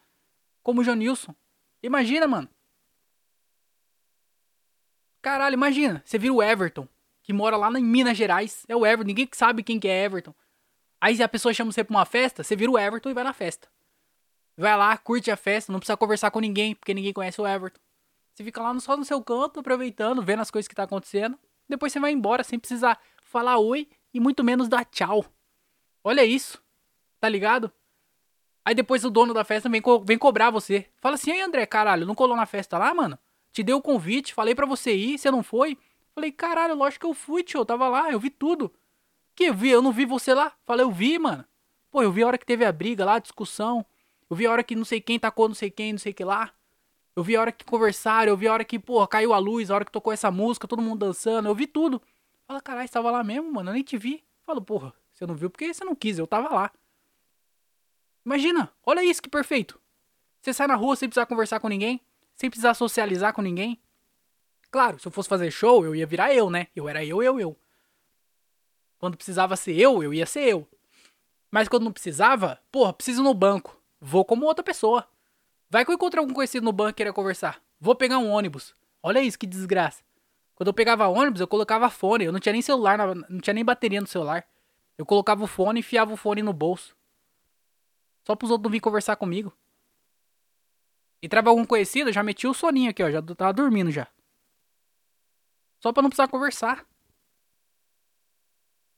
Speaker 1: Como o Janilson. Imagina, mano. Caralho, imagina. Você vira o Everton, que mora lá em Minas Gerais. É o Everton. Ninguém sabe quem que é Everton. Aí a pessoa chama você pra uma festa, você vira o Everton e vai na festa. Vai lá, curte a festa, não precisa conversar com ninguém, porque ninguém conhece o Everton. Você fica lá só no seu canto, aproveitando, vendo as coisas que tá acontecendo. Depois você vai embora sem precisar falar oi e muito menos dar tchau. Olha isso. Tá ligado? Aí depois o dono da festa vem, co vem cobrar você. Fala assim, aí André, caralho, não colou na festa lá, mano? Te dei o convite, falei para você ir, você não foi? Falei, caralho, lógico que eu fui, tio, eu tava lá, eu vi tudo. Que eu vi? Eu não vi você lá? Falei, eu vi, mano. Pô, eu vi a hora que teve a briga lá, a discussão. Eu vi a hora que não sei quem tacou não sei quem, não sei que lá. Eu vi a hora que conversaram, eu vi a hora que, pô, caiu a luz, a hora que tocou essa música, todo mundo dançando, eu vi tudo. Fala, caralho, você tava lá mesmo, mano, eu nem te vi. Falo, porra, você não viu porque você não quis, eu tava lá. Imagina, olha isso que perfeito. Você sai na rua sem precisar conversar com ninguém, sem precisar socializar com ninguém. Claro, se eu fosse fazer show, eu ia virar eu, né? Eu era eu, eu, eu. Quando precisava ser eu, eu ia ser eu. Mas quando não precisava, porra, preciso no banco. Vou como outra pessoa. Vai que eu encontrei algum conhecido no banco e queria conversar. Vou pegar um ônibus. Olha isso, que desgraça. Quando eu pegava ônibus, eu colocava fone. Eu não tinha nem celular, não tinha nem bateria no celular. Eu colocava o fone e enfiava o fone no bolso. Só pros outros não vir conversar comigo. Entrava algum conhecido, eu já metia o soninho aqui, ó. Já tava dormindo já. Só pra não precisar conversar.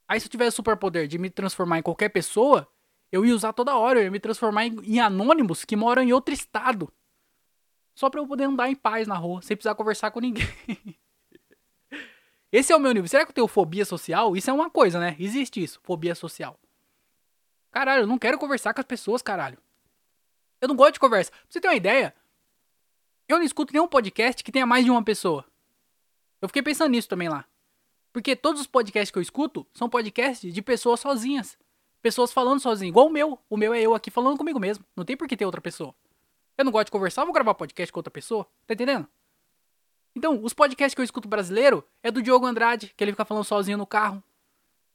Speaker 1: Aí se eu tivesse o superpoder de me transformar em qualquer pessoa, eu ia usar toda hora, eu ia me transformar em, em anônimos que moram em outro estado. Só pra eu poder andar em paz na rua, sem precisar conversar com ninguém. Esse é o meu nível. Será que eu tenho fobia social? Isso é uma coisa, né? Existe isso, fobia social. Caralho, eu não quero conversar com as pessoas, caralho. Eu não gosto de conversa. Pra você ter uma ideia, eu não escuto nenhum podcast que tenha mais de uma pessoa. Eu fiquei pensando nisso também lá. Porque todos os podcasts que eu escuto são podcasts de pessoas sozinhas pessoas falando sozinho, igual o meu. O meu é eu aqui falando comigo mesmo. Não tem por que ter outra pessoa. Eu não gosto de conversar, vou gravar podcast com outra pessoa. Tá entendendo? Então, os podcasts que eu escuto brasileiro é do Diogo Andrade, que ele fica falando sozinho no carro.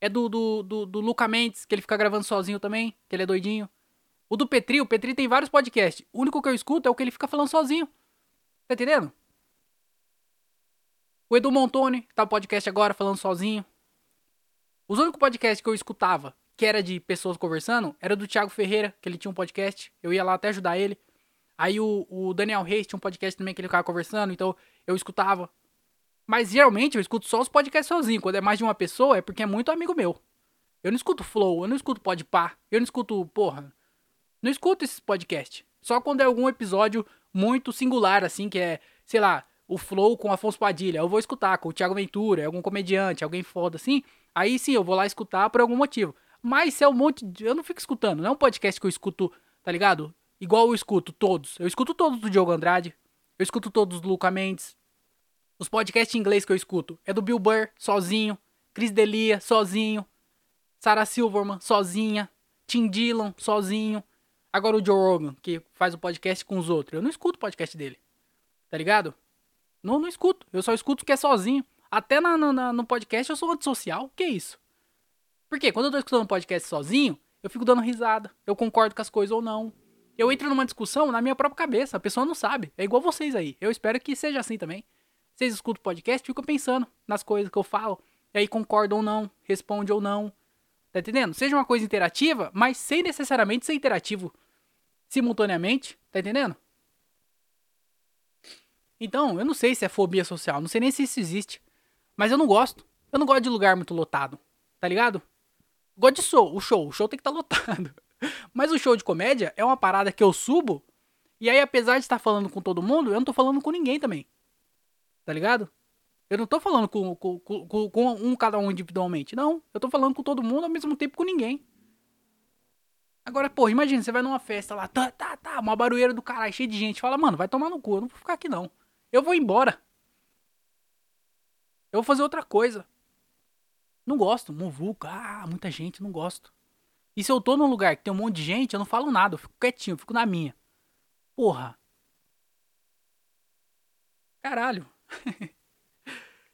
Speaker 1: É do, do, do, do Luca Mendes, que ele fica gravando sozinho também, que ele é doidinho. O do Petri, o Petri tem vários podcasts. O único que eu escuto é o que ele fica falando sozinho. Tá entendendo? O Edu Montoni, que tá no podcast agora falando sozinho. Os únicos podcasts que eu escutava que era de pessoas conversando, era do Thiago Ferreira, que ele tinha um podcast. Eu ia lá até ajudar ele. Aí o, o Daniel Reis tinha um podcast também que ele ficava conversando, então eu escutava. Mas geralmente eu escuto só os podcasts sozinho. Quando é mais de uma pessoa, é porque é muito amigo meu. Eu não escuto Flow, eu não escuto Podpah, eu não escuto, porra. Não escuto esses podcasts. Só quando é algum episódio muito singular, assim, que é, sei lá, o Flow com Afonso Padilha. Eu vou escutar com o Thiago Ventura, algum comediante, alguém foda assim. Aí sim, eu vou lá escutar por algum motivo. Mas é um monte de. Eu não fico escutando. Não é um podcast que eu escuto, tá ligado? Igual eu escuto todos. Eu escuto todos do Diogo Andrade. Eu escuto todos do Luca Mendes. Os podcasts em inglês que eu escuto é do Bill Burr, sozinho. Chris Delia, sozinho. Sarah Silverman, sozinha. Tim Dillon, sozinho. Agora o Joe Rogan, que faz o podcast com os outros. Eu não escuto o podcast dele. Tá ligado? Não, não escuto. Eu só escuto que é sozinho. Até na, na, no podcast eu sou antissocial. Que isso? Por quê? Quando eu tô escutando um podcast sozinho, eu fico dando risada. Eu concordo com as coisas ou não. Eu entro numa discussão na minha própria cabeça. A pessoa não sabe. É igual vocês aí. Eu espero que seja assim também. Vocês escutam o podcast, ficam pensando nas coisas que eu falo. E aí concordam ou não, responde ou não. Tá entendendo? Seja uma coisa interativa, mas sem necessariamente ser interativo simultaneamente. Tá entendendo? Então, eu não sei se é fobia social. Não sei nem se isso existe. Mas eu não gosto. Eu não gosto de lugar muito lotado. Tá ligado? Gosto de show. O show. O show tem que estar tá lotado. Mas o show de comédia é uma parada que eu subo. E aí, apesar de estar falando com todo mundo, eu não tô falando com ninguém também. Tá ligado? Eu não tô falando com, com, com, com um cada um individualmente. Não. Eu tô falando com todo mundo ao mesmo tempo com ninguém. Agora, pô, imagina, você vai numa festa lá, tá, tá, tá, uma barulheira do caralho, cheio de gente. Fala, mano, vai tomar no cu, eu não vou ficar aqui não. Eu vou embora. Eu vou fazer outra coisa. Não gosto. Muvuca. Ah, muita gente, não gosto. E se eu tô num lugar que tem um monte de gente, eu não falo nada. Eu fico quietinho, eu fico na minha. Porra. Caralho.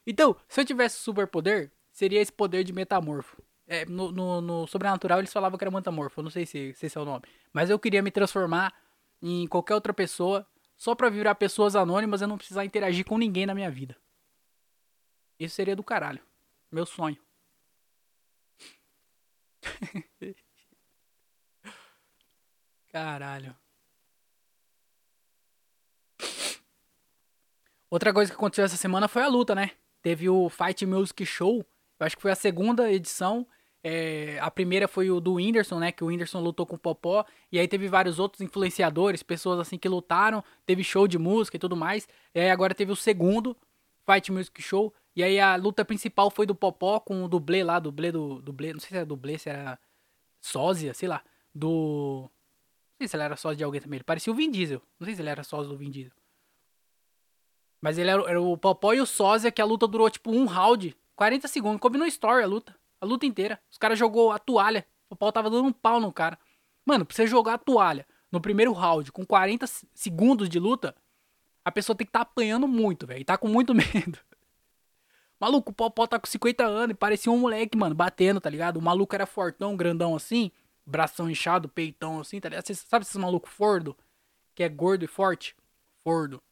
Speaker 1: então, se eu tivesse superpoder, seria esse poder de metamorfo. É, no, no, no, sobrenatural eles falavam que era metamorfo. Eu não sei se, se esse é o nome. Mas eu queria me transformar em qualquer outra pessoa só pra virar pessoas anônimas e não precisar interagir com ninguém na minha vida. Isso seria do caralho. Meu sonho. Caralho. Outra coisa que aconteceu essa semana foi a luta, né? Teve o Fight Music Show. Eu acho que foi a segunda edição. É, a primeira foi o do Whindersson, né? Que o Whindersson lutou com o Popó. E aí teve vários outros influenciadores, pessoas assim que lutaram. Teve show de música e tudo mais. E aí agora teve o segundo Fight Music Show. E aí a luta principal foi do Popó com o dublê lá, dublê do. Dublê, não sei se era dublê, se era sósia, sei lá. Do. Não sei se ele era sósia de alguém também. Ele parecia o Vin Diesel. Não sei se ele era sósia do Vin Diesel. Mas ele era, era o Popó e o sósia, que a luta durou tipo um round. 40 segundos. Combinou story a luta. A luta inteira. Os caras jogou a toalha. O Popó tava dando um pau no cara. Mano, pra você jogar a toalha no primeiro round com 40 segundos de luta, a pessoa tem que estar tá apanhando muito, velho. E tá com muito medo. Maluco, o Popó tá com 50 anos e parecia um moleque, mano, batendo, tá ligado? O maluco era fortão, grandão assim, bração inchado, peitão assim, tá ligado? Cê, sabe esses malucos fordo? Que é gordo e forte? Fordo.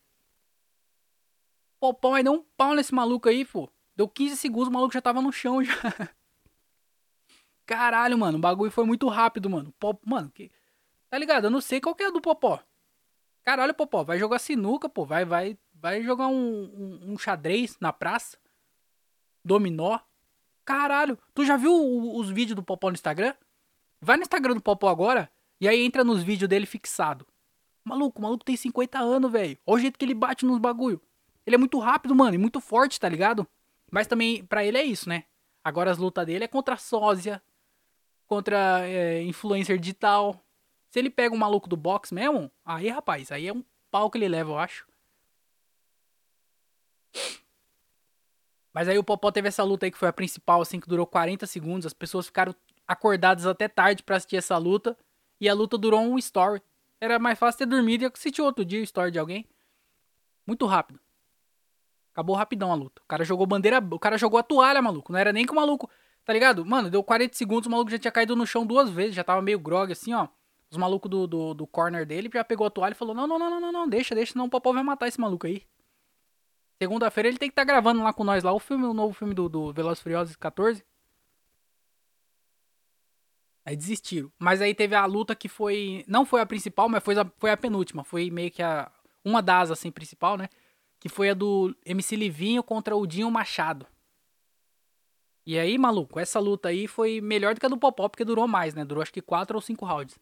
Speaker 1: Popó vai dar um pau nesse maluco aí, pô. Deu 15 segundos, o maluco já tava no chão já. Caralho, mano, o bagulho foi muito rápido, mano. Pop, mano, que... tá ligado? Eu não sei qual que é do Popó. Caralho, Popó, vai jogar sinuca, pô. Vai, vai, vai jogar um, um, um xadrez na praça dominó. Caralho, tu já viu os vídeos do Popó no Instagram? Vai no Instagram do Popó agora e aí entra nos vídeos dele fixado. Maluco, o maluco tem 50 anos, velho. Olha o jeito que ele bate nos bagulho. Ele é muito rápido, mano, e muito forte, tá ligado? Mas também, pra ele é isso, né? Agora as lutas dele é contra sósia, contra é, influencer digital. Se ele pega um maluco do box mesmo, aí, rapaz, aí é um pau que ele leva, eu acho. Mas aí o Popó teve essa luta aí que foi a principal, assim, que durou 40 segundos. As pessoas ficaram acordadas até tarde para assistir essa luta. E a luta durou um story. Era mais fácil ter dormido e assistir outro dia o story de alguém. Muito rápido. Acabou rapidão a luta. O cara jogou bandeira. O cara jogou a toalha, maluco. Não era nem que o maluco. Tá ligado? Mano, deu 40 segundos, o maluco já tinha caído no chão duas vezes. Já tava meio grog assim, ó. Os malucos do, do, do corner dele já pegou a toalha e falou: Não, não, não, não, não, não, deixa, deixa, senão o Popó vai matar esse maluco aí. Segunda-feira ele tem que estar tá gravando lá com nós lá o filme, o novo filme do, do Velozes Furiosos 14. Aí desistiram. Mas aí teve a luta que foi. Não foi a principal, mas foi a, foi a penúltima. Foi meio que a. Uma das, assim, principal, né? Que foi a do MC Livinho contra o Dinho Machado. E aí, maluco, essa luta aí foi melhor do que a do Popó, porque durou mais, né? Durou acho que 4 ou 5 rounds.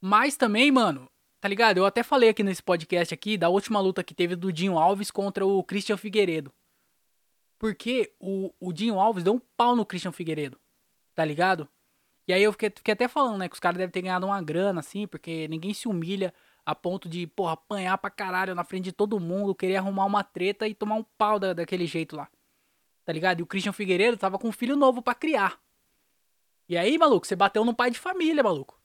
Speaker 1: Mas também, mano, Tá ligado? Eu até falei aqui nesse podcast aqui da última luta que teve do Dinho Alves contra o Christian Figueiredo. Porque o, o Dinho Alves deu um pau no Christian Figueiredo. Tá ligado? E aí eu fiquei, fiquei até falando, né? Que os caras devem ter ganhado uma grana, assim, porque ninguém se humilha a ponto de, porra, apanhar pra caralho na frente de todo mundo, querer arrumar uma treta e tomar um pau da, daquele jeito lá. Tá ligado? E o Christian Figueiredo tava com um filho novo para criar. E aí, maluco, você bateu no pai de família, maluco.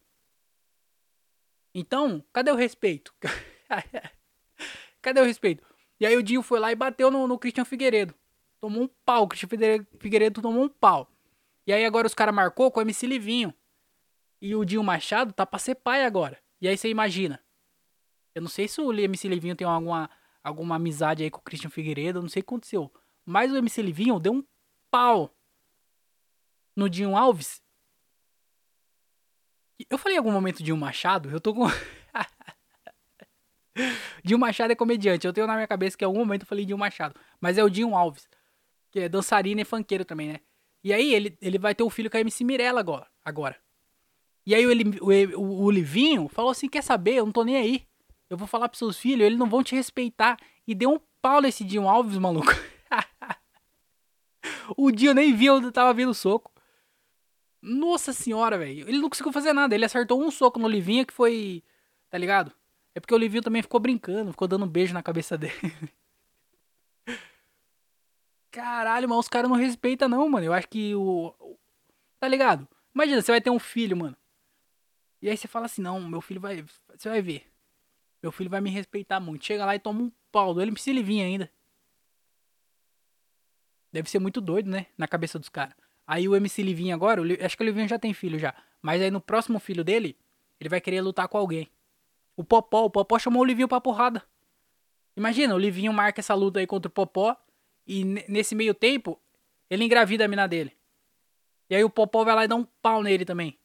Speaker 1: Então, cadê o respeito? cadê o respeito? E aí o Dinho foi lá e bateu no, no Christian Figueiredo. Tomou um pau, o Christian Figueiredo, tomou um pau. E aí agora os caras marcou com o MC Livinho. E o Dinho Machado tá pra ser pai agora. E aí você imagina. Eu não sei se o MC Livinho tem alguma, alguma amizade aí com o Christian Figueiredo, não sei o que aconteceu. Mas o MC Livinho deu um pau no Dinho Alves. Eu falei em algum momento Dinho Machado, eu tô com. Dinho Machado é comediante, eu tenho na minha cabeça que em algum momento eu falei Dinho Machado. Mas é o Dinho Alves, que é dançarino e funkeiro também, né? E aí ele, ele vai ter um filho com a MC Mirella agora. agora. E aí o, o, o Livinho falou assim: quer saber? Eu não tô nem aí. Eu vou falar pros seus filhos, eles não vão te respeitar. E deu um pau nesse Dinho Alves, maluco. o Dinho nem viu onde tava vindo o soco. Nossa senhora, velho. Ele não conseguiu fazer nada. Ele acertou um soco no Livinho que foi. Tá ligado? É porque o Livinho também ficou brincando, ficou dando um beijo na cabeça dele. Caralho, mas os caras não respeitam, não, mano. Eu acho que o. Tá ligado? Imagina, você vai ter um filho, mano. E aí você fala assim: não, meu filho vai. Você vai ver. Meu filho vai me respeitar muito. Chega lá e toma um pau do ele precisa ele vir ainda. Deve ser muito doido, né? Na cabeça dos caras. Aí o MC Livinho agora, acho que o Livinho já tem filho já. Mas aí no próximo filho dele, ele vai querer lutar com alguém. O Popó, o Popó chamou o Livinho pra porrada. Imagina, o Livinho marca essa luta aí contra o Popó. E nesse meio tempo, ele engravida a mina dele. E aí o Popó vai lá e dá um pau nele também.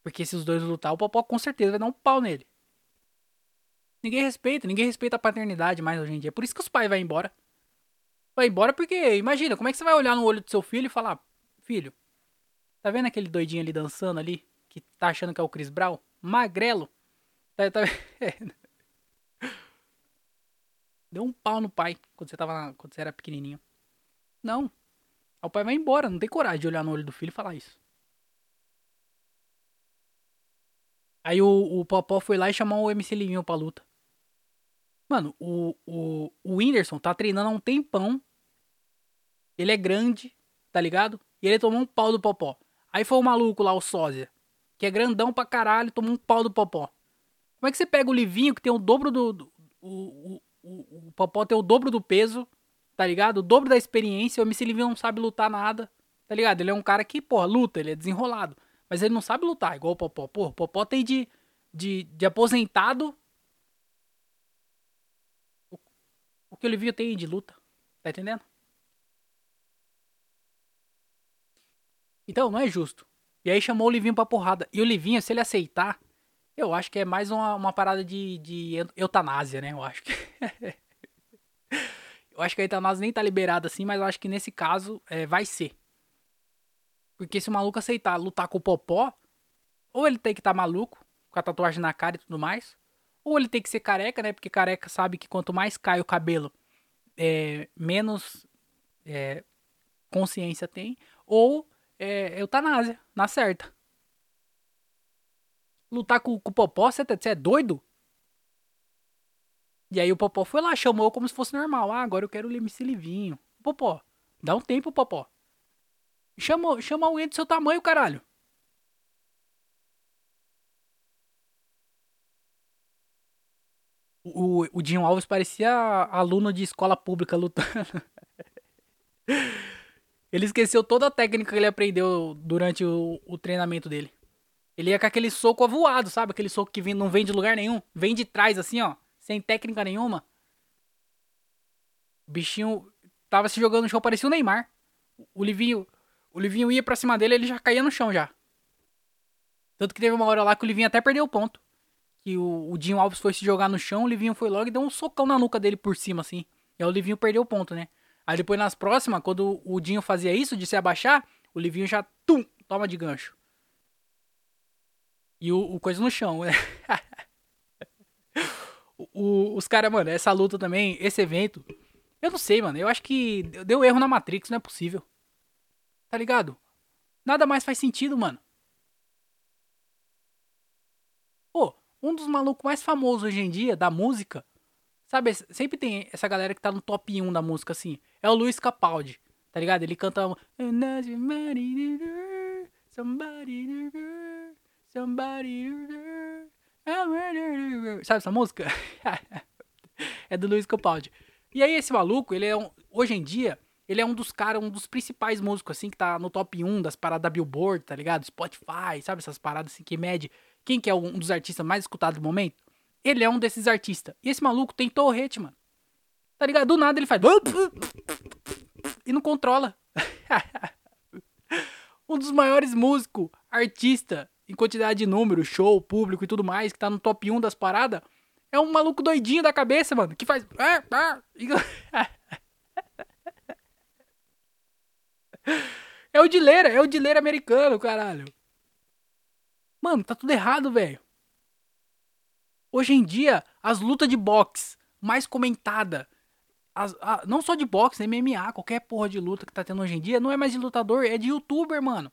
Speaker 1: Porque se os dois lutar, o Popó com certeza vai dar um pau nele. Ninguém respeita, ninguém respeita a paternidade mais hoje em dia. Por isso que os pais vão embora. Vai embora porque, imagina, como é que você vai olhar no olho do seu filho e falar: Filho, tá vendo aquele doidinho ali dançando ali? Que tá achando que é o Chris Brown? Magrelo. Tá, tá... Deu um pau no pai quando você, tava, quando você era pequenininho. Não. o pai vai embora, não tem coragem de olhar no olho do filho e falar isso. Aí o, o Popó foi lá e chamou o MC Livinho pra luta. Mano, o, o, o Whindersson tá treinando há um tempão. Ele é grande, tá ligado? E ele tomou um pau do Popó. Aí foi o maluco lá, o sósia, que é grandão pra caralho, tomou um pau do Popó. Como é que você pega o Livinho, que tem o dobro do. do o, o, o, o Popó tem o dobro do peso, tá ligado? O dobro da experiência. O MC Livinho não sabe lutar nada, tá ligado? Ele é um cara que, porra, luta, ele é desenrolado. Mas ele não sabe lutar, igual o Popó. Porra, o Popó tem de, de, de aposentado. O, o que o Livinho tem de luta. Tá entendendo? Então, não é justo. E aí chamou o Livinho pra porrada. E o Livinho, se ele aceitar, eu acho que é mais uma, uma parada de, de eutanásia, né? Eu acho que. eu acho que a eutanásia nem tá liberada assim, mas eu acho que nesse caso é, vai ser. Porque se o maluco aceitar lutar com o Popó, ou ele tem que estar tá maluco, com a tatuagem na cara e tudo mais, ou ele tem que ser careca, né? Porque careca sabe que quanto mais cai o cabelo, é, menos é, consciência tem, ou é, eutanásia, na certa. Lutar com, com o Popó, você tá, é doido? E aí o Popó foi lá, chamou como se fosse normal. Ah, agora eu quero o MC Livinho. Popó, dá um tempo, Popó. Chama, chama alguém do seu tamanho, caralho. O, o Dinho Alves parecia aluno de escola pública lutando. ele esqueceu toda a técnica que ele aprendeu durante o, o treinamento dele. Ele ia com aquele soco avoado, sabe? Aquele soco que vem, não vem de lugar nenhum. Vem de trás, assim, ó. Sem técnica nenhuma. O bichinho tava se jogando no chão, parecia o Neymar. O Livinho, o Livinho ia pra cima dele, ele já caía no chão já. Tanto que teve uma hora lá que o Livinho até perdeu o ponto. Que o, o Dinho Alves foi se jogar no chão, o Livinho foi logo e deu um socão na nuca dele por cima, assim. E aí o Livinho perdeu o ponto, né? Aí depois nas próximas, quando o Dinho fazia isso, de se abaixar, o Livinho já, tum, toma de gancho. E o, o coisa no chão, né? o, os caras, mano, essa luta também, esse evento, eu não sei, mano. Eu acho que deu erro na Matrix, não é possível. Tá ligado? Nada mais faz sentido, mano. Pô, um dos malucos mais famosos hoje em dia da música, sabe? Sempre tem essa galera que tá no top 1 da música, assim. É o Luiz Capaldi, tá ligado? Ele canta. Sabe essa música? é do Luiz Capaldi. E aí esse maluco, ele é um, hoje em dia, ele é um dos caras, um dos principais músicos, assim, que tá no top 1 das paradas da Billboard, tá ligado? Spotify, sabe? Essas paradas assim que mede quem que é um dos artistas mais escutados do momento. Ele é um desses artistas. E esse maluco tem torrete, mano. Tá ligado? Do nada ele faz. E não controla. um dos maiores músicos, artista, em quantidade de número, show, público e tudo mais, que tá no top 1 das paradas, é um maluco doidinho da cabeça, mano, que faz. É o Dileira, é o Dileira americano, caralho. Mano, tá tudo errado, velho. Hoje em dia, as lutas de boxe mais comentada, as, a, não só de boxe, MMA, qualquer porra de luta que tá tendo hoje em dia, não é mais de lutador, é de youtuber, mano.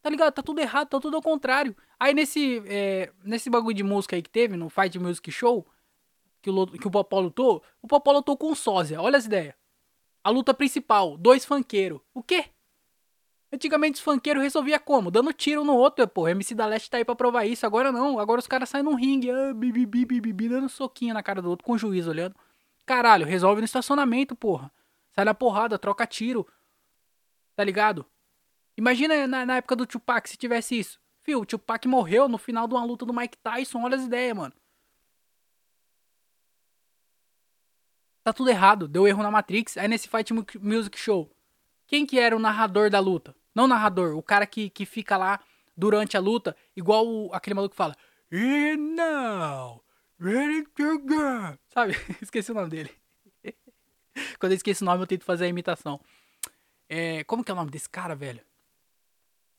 Speaker 1: Tá ligado? Tá tudo errado, tá tudo ao contrário. Aí nesse, é, nesse bagulho de música aí que teve, no Fight Music Show, que o, que o Popó lutou, o Popó lutou com Sósia, olha as ideias. A luta principal, dois funkeiros. O quê? Antigamente os funkeiros resolvia como? Dando tiro no outro, pô. MC da Leste tá aí pra provar isso. Agora não. Agora os caras saem num ringue, ah, bibi, bibi, bibi, dando soquinho na cara do outro com o juiz olhando. Caralho, resolve no estacionamento, porra. Sai na porrada, troca tiro. Tá ligado? Imagina na, na época do Tupac se tivesse isso. Fio, o Tupac morreu no final de uma luta do Mike Tyson. Olha as ideias, mano. Tá tudo errado. Deu erro na Matrix. Aí nesse Fight Music Show. Quem que era o narrador da luta? Não narrador, o cara que, que fica lá durante a luta, igual o, aquele maluco que fala. E now, ready to go. Sabe? Esqueci o nome dele. Quando eu esqueço o nome, eu tento fazer a imitação. É, como que é o nome desse cara, velho?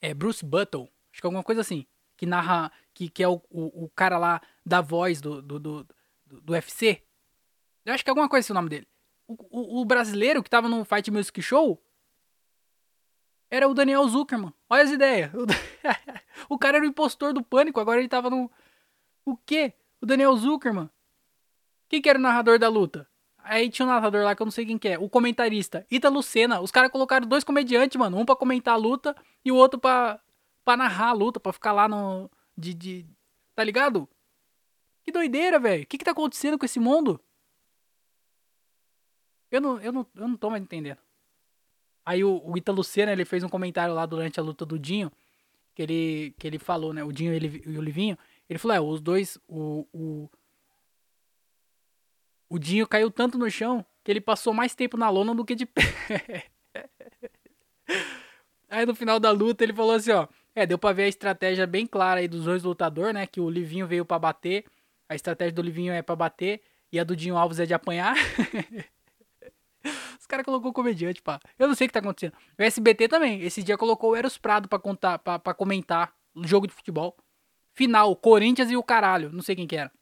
Speaker 1: É Bruce Buttle. Acho que é alguma coisa assim. Que narra. Que, que é o, o, o cara lá da voz do, do, do, do, do UFC. Eu acho que é alguma coisa assim o nome dele. O, o, o brasileiro que tava no Fight Music Show era o Daniel Zuckerman. Olha as ideias. O, cara era o impostor do pânico, agora ele tava no. O quê? O Daniel Zuckerman. Quem que era o narrador da luta? Aí tinha um narrador lá que eu não sei quem que é. O comentarista. Ita Lucena. Os caras colocaram dois comediantes, mano. Um pra comentar a luta e o outro pra, pra narrar a luta, pra ficar lá no. De, de. Tá ligado? Que doideira, velho. O que que tá acontecendo com esse mundo? Eu não, eu não, eu não tô mais entendendo. Aí o, o Ítalo Senna, ele fez um comentário lá durante a luta do Dinho, que ele, que ele falou, né? O Dinho e o Livinho. Ele falou, é, os dois, o, o, o Dinho caiu tanto no chão que ele passou mais tempo na lona do que de pé. aí no final da luta ele falou assim, ó, é, deu pra ver a estratégia bem clara aí dos dois lutadores, né? Que o Livinho veio para bater, a estratégia do Livinho é para bater e a do Dinho Alves é de apanhar. Os caras colocou comediante, pá. Eu não sei o que tá acontecendo. O SBT também. Esse dia colocou o Eros Prado pra, contar, pra, pra comentar o jogo de futebol. Final, Corinthians e o caralho. Não sei quem que era.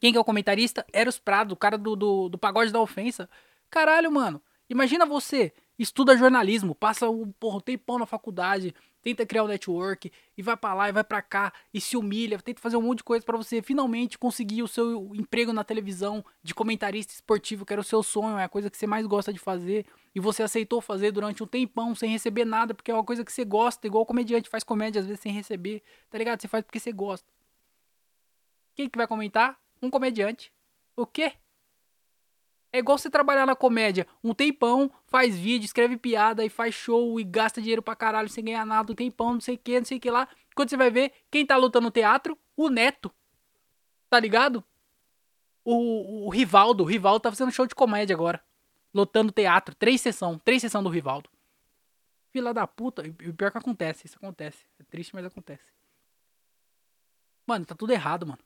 Speaker 1: Quem que é o comentarista? Eros Prado, o cara do, do, do pagode da ofensa. Caralho, mano. Imagina você, estuda jornalismo, passa um, porra, um tempão na faculdade, tenta criar um network e vai para lá e vai para cá e se humilha, tenta fazer um monte de coisa para você finalmente conseguir o seu emprego na televisão de comentarista esportivo, que era o seu sonho, é a coisa que você mais gosta de fazer e você aceitou fazer durante um tempão sem receber nada, porque é uma coisa que você gosta, igual o comediante faz comédia às vezes sem receber, tá ligado? Você faz porque você gosta. Quem que vai comentar? Um comediante. O quê? É igual você trabalhar na comédia um tempão, faz vídeo, escreve piada e faz show e gasta dinheiro pra caralho sem ganhar nada, um tempão, não sei o que, não sei o que lá. Quando você vai ver, quem tá lutando no teatro? O Neto. Tá ligado? O, o Rivaldo. O Rivaldo tá fazendo show de comédia agora. Lotando teatro. Três sessões. Três sessões do Rivaldo. Fila da puta. O pior que acontece. Isso acontece. É triste, mas acontece. Mano, tá tudo errado, mano.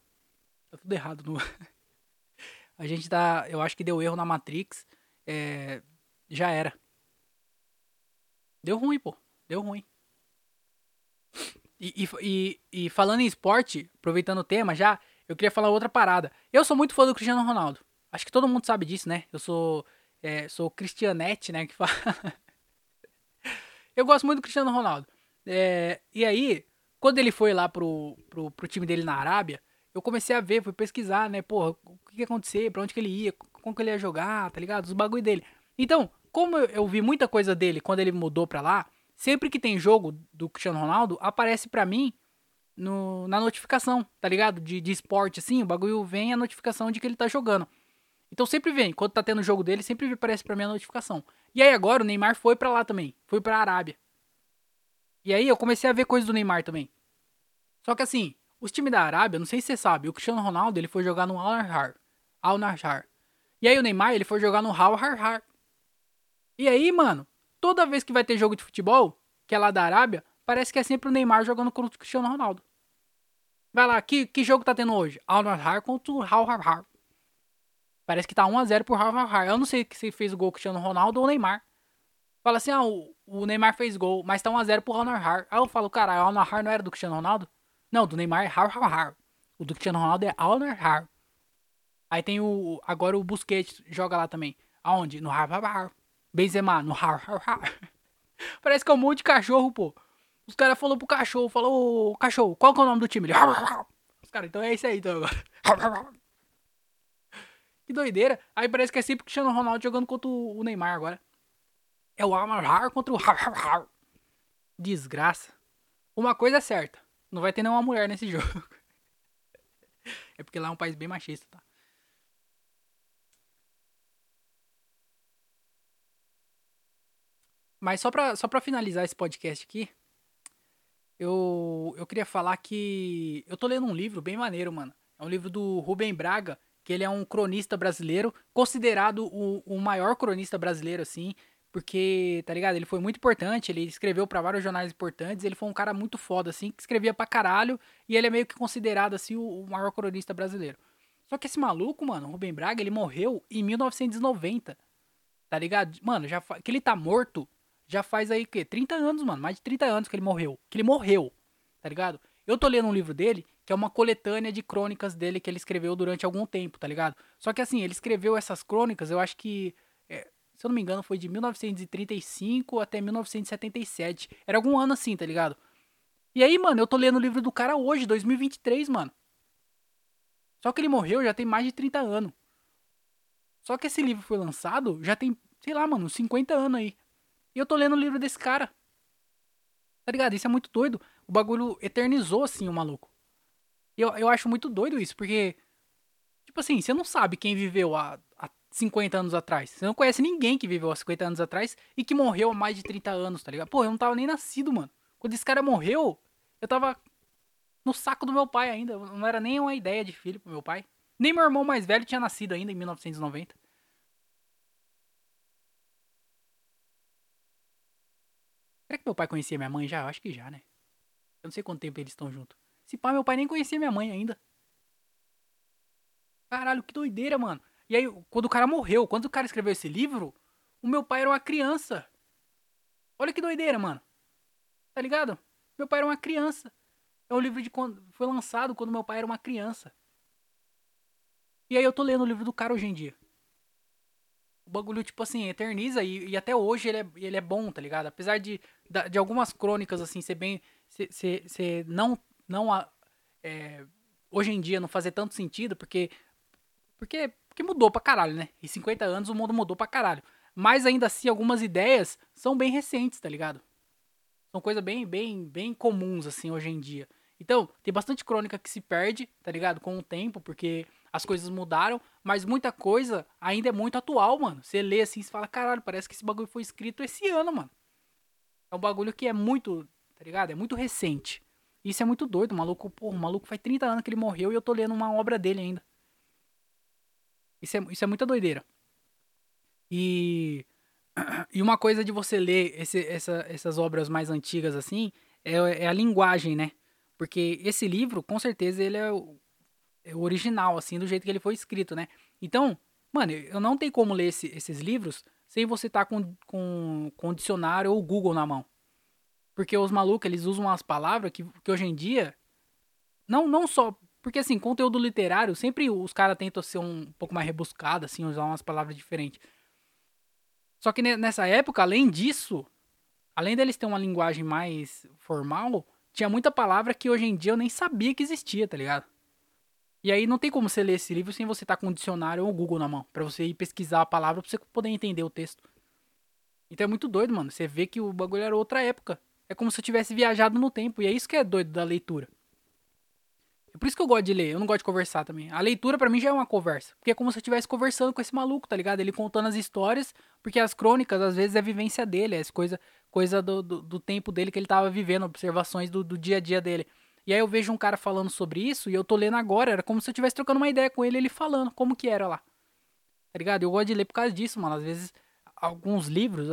Speaker 1: Tá tudo errado no. A gente tá. Eu acho que deu erro na Matrix. É, já era. Deu ruim, pô. Deu ruim. E, e, e, e, falando em esporte, aproveitando o tema já, eu queria falar outra parada. Eu sou muito fã do Cristiano Ronaldo. Acho que todo mundo sabe disso, né? Eu sou. É, sou Cristianete, né? Que fala. eu gosto muito do Cristiano Ronaldo. É, e aí, quando ele foi lá pro, pro, pro time dele na Arábia, eu comecei a ver, fui pesquisar, né? Porra, o que ia acontecer, pra onde que ele ia, como que ele ia jogar, tá ligado? Os bagulho dele. Então, como eu vi muita coisa dele quando ele mudou pra lá, sempre que tem jogo do Cristiano Ronaldo, aparece pra mim no, na notificação, tá ligado? De, de esporte, assim, o bagulho vem a notificação de que ele tá jogando. Então sempre vem, quando tá tendo jogo dele, sempre aparece pra mim a notificação. E aí agora o Neymar foi pra lá também, foi pra Arábia. E aí eu comecei a ver coisas do Neymar também. Só que assim, os times da Arábia, não sei se você sabe, o Cristiano Ronaldo ele foi jogar no Al-Nahar. Al-Nahar. E aí o Neymar ele foi jogar no Al-Nahar. E aí, mano, toda vez que vai ter jogo de futebol, que é lá da Arábia, parece que é sempre o Neymar jogando contra o Cristiano Ronaldo. Vai lá, que, que jogo tá tendo hoje? Al-Nahar contra o Al-Nahar. Parece que tá 1x0 pro Al-Nahar. Eu não sei se fez o gol Cristiano Ronaldo ou o Neymar. Fala assim, ah, o, o Neymar fez gol, mas tá 1x0 pro Al-Nahar. Aí eu falo, cara, o Al-Nahar não era do Cristiano Ronaldo? Não, do Neymar é Al-Nahar. O do Cristiano Ronaldo é Al-Nahar. Aí tem o. Agora o Busquets joga lá também. Aonde? No Har Benzema, no Har Parece que é um monte de cachorro, pô. Os caras falaram pro cachorro, falou, cachorro, qual que é o nome do time? Ele, Os caras, então é esse aí, então agora. que doideira. Aí parece que é sempre o Cristiano Ronaldo jogando contra o Neymar agora. É o Amar contra o Desgraça. Uma coisa é certa. Não vai ter nenhuma mulher nesse jogo. É porque lá é um país bem machista, tá? Mas só pra, só pra finalizar esse podcast aqui, eu, eu queria falar que eu tô lendo um livro bem maneiro, mano. É um livro do Rubem Braga, que ele é um cronista brasileiro, considerado o, o maior cronista brasileiro, assim, porque, tá ligado? Ele foi muito importante, ele escreveu para vários jornais importantes, ele foi um cara muito foda, assim, que escrevia pra caralho, e ele é meio que considerado, assim, o, o maior cronista brasileiro. Só que esse maluco, mano, Rubem Braga, ele morreu em 1990, tá ligado? Mano, já que ele tá morto já faz aí o quê? 30 anos, mano. Mais de 30 anos que ele morreu. Que ele morreu, tá ligado? Eu tô lendo um livro dele, que é uma coletânea de crônicas dele que ele escreveu durante algum tempo, tá ligado? Só que assim, ele escreveu essas crônicas, eu acho que. Se eu não me engano, foi de 1935 até 1977. Era algum ano assim, tá ligado? E aí, mano, eu tô lendo o livro do cara hoje, 2023, mano. Só que ele morreu já tem mais de 30 anos. Só que esse livro foi lançado já tem, sei lá, mano, 50 anos aí. E eu tô lendo o livro desse cara. Tá ligado? Isso é muito doido. O bagulho eternizou, assim, o maluco. Eu, eu acho muito doido isso, porque. Tipo assim, você não sabe quem viveu há 50 anos atrás. Você não conhece ninguém que viveu há 50 anos atrás e que morreu há mais de 30 anos, tá ligado? Pô, eu não tava nem nascido, mano. Quando esse cara morreu, eu tava no saco do meu pai ainda. Não era nem uma ideia de filho pro meu pai. Nem meu irmão mais velho tinha nascido ainda em 1990. Será que meu pai conhecia minha mãe já? Eu acho que já, né? Eu não sei quanto tempo eles estão juntos. Se pai, meu pai nem conhecia minha mãe ainda. Caralho, que doideira, mano. E aí, quando o cara morreu, quando o cara escreveu esse livro, o meu pai era uma criança. Olha que doideira, mano. Tá ligado? Meu pai era uma criança. É um livro de quando foi lançado quando meu pai era uma criança. E aí eu tô lendo o livro do cara hoje em dia o bagulho, tipo assim, eterniza e, e, até hoje ele é, ele é bom, tá ligado? Apesar de, de algumas crônicas, assim, ser bem. Ser, ser, não. não é, hoje em dia não fazer tanto sentido, porque. Porque, mudou pra caralho, né? Em 50 anos o mundo mudou pra caralho. Mas ainda assim, algumas ideias são bem recentes, tá ligado? São coisas bem, bem, bem comuns, assim, hoje em dia. Então, tem bastante crônica que se perde, tá ligado? Com o tempo, porque as coisas mudaram, mas muita coisa ainda é muito atual, mano. Você lê assim e fala, caralho, parece que esse bagulho foi escrito esse ano, mano. É um bagulho que é muito, tá ligado? É muito recente. Isso é muito doido, o maluco, porra, o maluco faz 30 anos que ele morreu e eu tô lendo uma obra dele ainda. Isso é, isso é muita doideira. E, e uma coisa de você ler esse, essa, essas obras mais antigas assim é, é a linguagem, né? Porque esse livro, com certeza, ele é é o original, assim, do jeito que ele foi escrito, né? Então, mano, eu não tenho como ler esse, esses livros sem você estar tá com, com, com o dicionário ou o Google na mão. Porque os malucos, eles usam umas palavras que, que hoje em dia. Não, não só. Porque assim, conteúdo literário, sempre os caras tentam ser um pouco mais rebuscado, assim, usar umas palavras diferentes. Só que nessa época, além disso, além deles ter uma linguagem mais formal, tinha muita palavra que hoje em dia eu nem sabia que existia, tá ligado? E aí não tem como você ler esse livro sem você estar tá com um dicionário ou o Google na mão, para você ir pesquisar a palavra para você poder entender o texto. Então é muito doido, mano. Você vê que o bagulho era outra época. É como se eu tivesse viajado no tempo. E é isso que é doido da leitura. É por isso que eu gosto de ler, eu não gosto de conversar também. A leitura para mim já é uma conversa. Porque é como se eu estivesse conversando com esse maluco, tá ligado? Ele contando as histórias, porque as crônicas às vezes é vivência dele, é coisa, coisa do, do, do, tempo dele que ele tava vivendo, observações do, do dia a dia dele. E aí eu vejo um cara falando sobre isso e eu tô lendo agora, era como se eu estivesse trocando uma ideia com ele, ele falando como que era lá. Tá ligado? Eu gosto de ler por causa disso, mano. Às vezes alguns livros,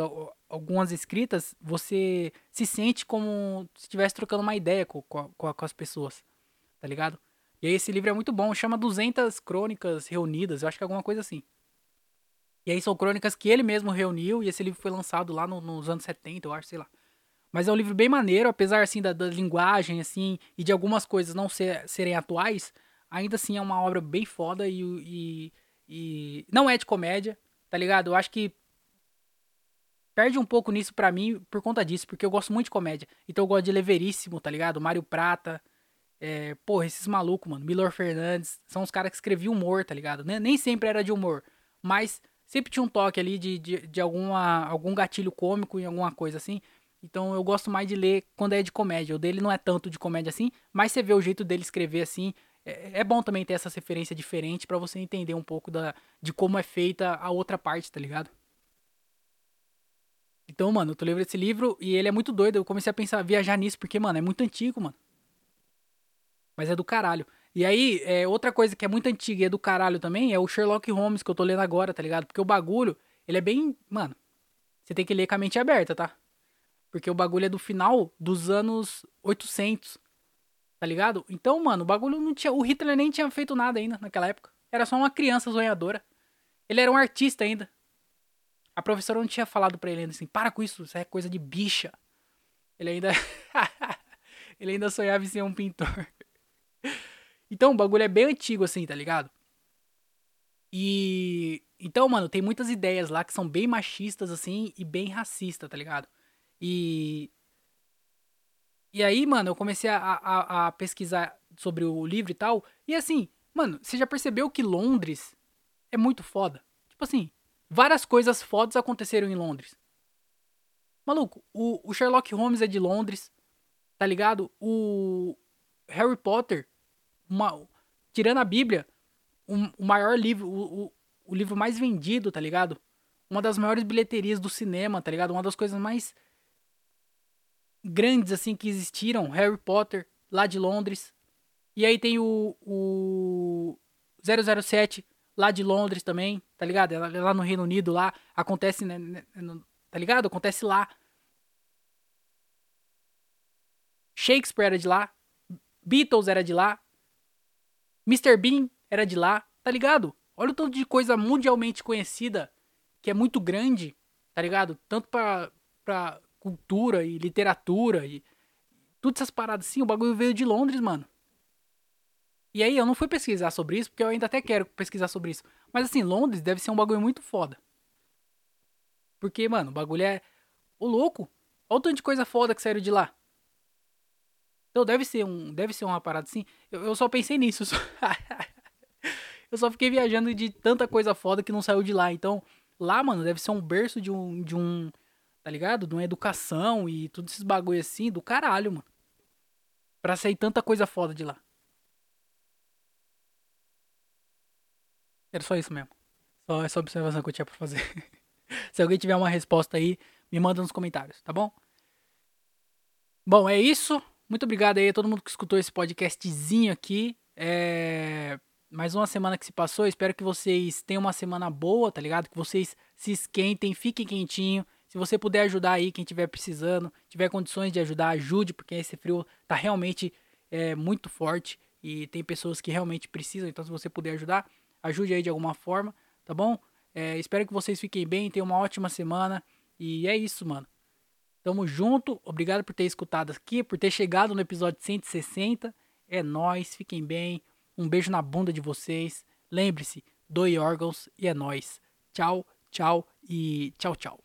Speaker 1: algumas escritas, você se sente como se estivesse trocando uma ideia com, com, com as pessoas tá ligado? E aí esse livro é muito bom, chama 200 Crônicas Reunidas, eu acho que é alguma coisa assim. E aí são crônicas que ele mesmo reuniu e esse livro foi lançado lá no, nos anos 70, eu acho, sei lá. Mas é um livro bem maneiro, apesar assim da, da linguagem assim e de algumas coisas não ser, serem atuais, ainda assim é uma obra bem foda e, e, e não é de comédia, tá ligado? Eu acho que perde um pouco nisso para mim por conta disso, porque eu gosto muito de comédia. Então eu gosto de Leveríssimo, tá ligado? Mário Prata, é, porra, esses malucos, mano. Milor Fernandes. São os caras que escreviam humor, tá ligado? Nem, nem sempre era de humor. Mas sempre tinha um toque ali de, de, de alguma, algum gatilho cômico em alguma coisa assim. Então eu gosto mais de ler quando é de comédia. O dele não é tanto de comédia assim, mas você vê o jeito dele escrever assim. É, é bom também ter essa referência diferente para você entender um pouco da, de como é feita a outra parte, tá ligado? Então, mano, eu tô lendo esse livro e ele é muito doido. Eu comecei a pensar, viajar nisso, porque, mano, é muito antigo, mano. Mas é do caralho. E aí, é, outra coisa que é muito antiga e é do caralho também é o Sherlock Holmes que eu tô lendo agora, tá ligado? Porque o bagulho, ele é bem. Mano, você tem que ler com a mente aberta, tá? Porque o bagulho é do final dos anos 800, tá ligado? Então, mano, o bagulho não tinha. O Hitler nem tinha feito nada ainda naquela época. Era só uma criança sonhadora. Ele era um artista ainda. A professora não tinha falado pra ele ainda assim: para com isso, isso é coisa de bicha. Ele ainda. ele ainda sonhava em ser um pintor. Então, o bagulho é bem antigo, assim, tá ligado? E. Então, mano, tem muitas ideias lá que são bem machistas, assim, e bem racistas, tá ligado? E. E aí, mano, eu comecei a, a, a pesquisar sobre o livro e tal. E assim, mano, você já percebeu que Londres é muito foda? Tipo assim, várias coisas fodas aconteceram em Londres. Maluco, o, o Sherlock Holmes é de Londres, tá ligado? O Harry Potter uma, tirando a Bíblia, um, o maior livro, o, o, o, livro mais vendido, tá ligado? Uma das maiores bilheterias do cinema, tá ligado? Uma das coisas mais grandes, assim, que existiram. Harry Potter, lá de Londres. E aí tem o, o 007, lá de Londres também, tá ligado? É lá no Reino Unido, lá. Acontece, né, né tá ligado? Acontece lá. Shakespeare era de lá. Beatles era de lá. Mr. Bean era de lá, tá ligado? Olha o tanto de coisa mundialmente conhecida que é muito grande, tá ligado? Tanto pra, pra cultura e literatura e todas essas paradas assim. O bagulho veio de Londres, mano. E aí eu não fui pesquisar sobre isso, porque eu ainda até quero pesquisar sobre isso. Mas assim, Londres deve ser um bagulho muito foda. Porque, mano, o bagulho é. O louco. Olha o tanto de coisa foda que saiu de lá. Então deve ser um, deve ser uma parada assim. Eu, eu só pensei nisso. Só... eu só fiquei viajando de tanta coisa foda que não saiu de lá. Então, lá, mano, deve ser um berço de um de um, tá ligado? De uma educação e tudo esses bagulho assim do caralho, mano. Pra sair tanta coisa foda de lá. Era só isso mesmo. Só essa observação que eu tinha pra fazer. Se alguém tiver uma resposta aí, me manda nos comentários, tá bom? Bom, é isso. Muito obrigado aí a todo mundo que escutou esse podcastzinho aqui. É... Mais uma semana que se passou. Espero que vocês tenham uma semana boa, tá ligado? Que vocês se esquentem, fiquem quentinho. Se você puder ajudar aí, quem estiver precisando, tiver condições de ajudar, ajude, porque esse frio tá realmente é, muito forte e tem pessoas que realmente precisam. Então, se você puder ajudar, ajude aí de alguma forma, tá bom? É, espero que vocês fiquem bem, tenham uma ótima semana. E é isso, mano. Tamo junto. Obrigado por ter escutado aqui, por ter chegado no episódio 160. É nós, fiquem bem. Um beijo na bunda de vocês. Lembre-se, doe órgãos e é nós. Tchau, tchau e tchau, tchau.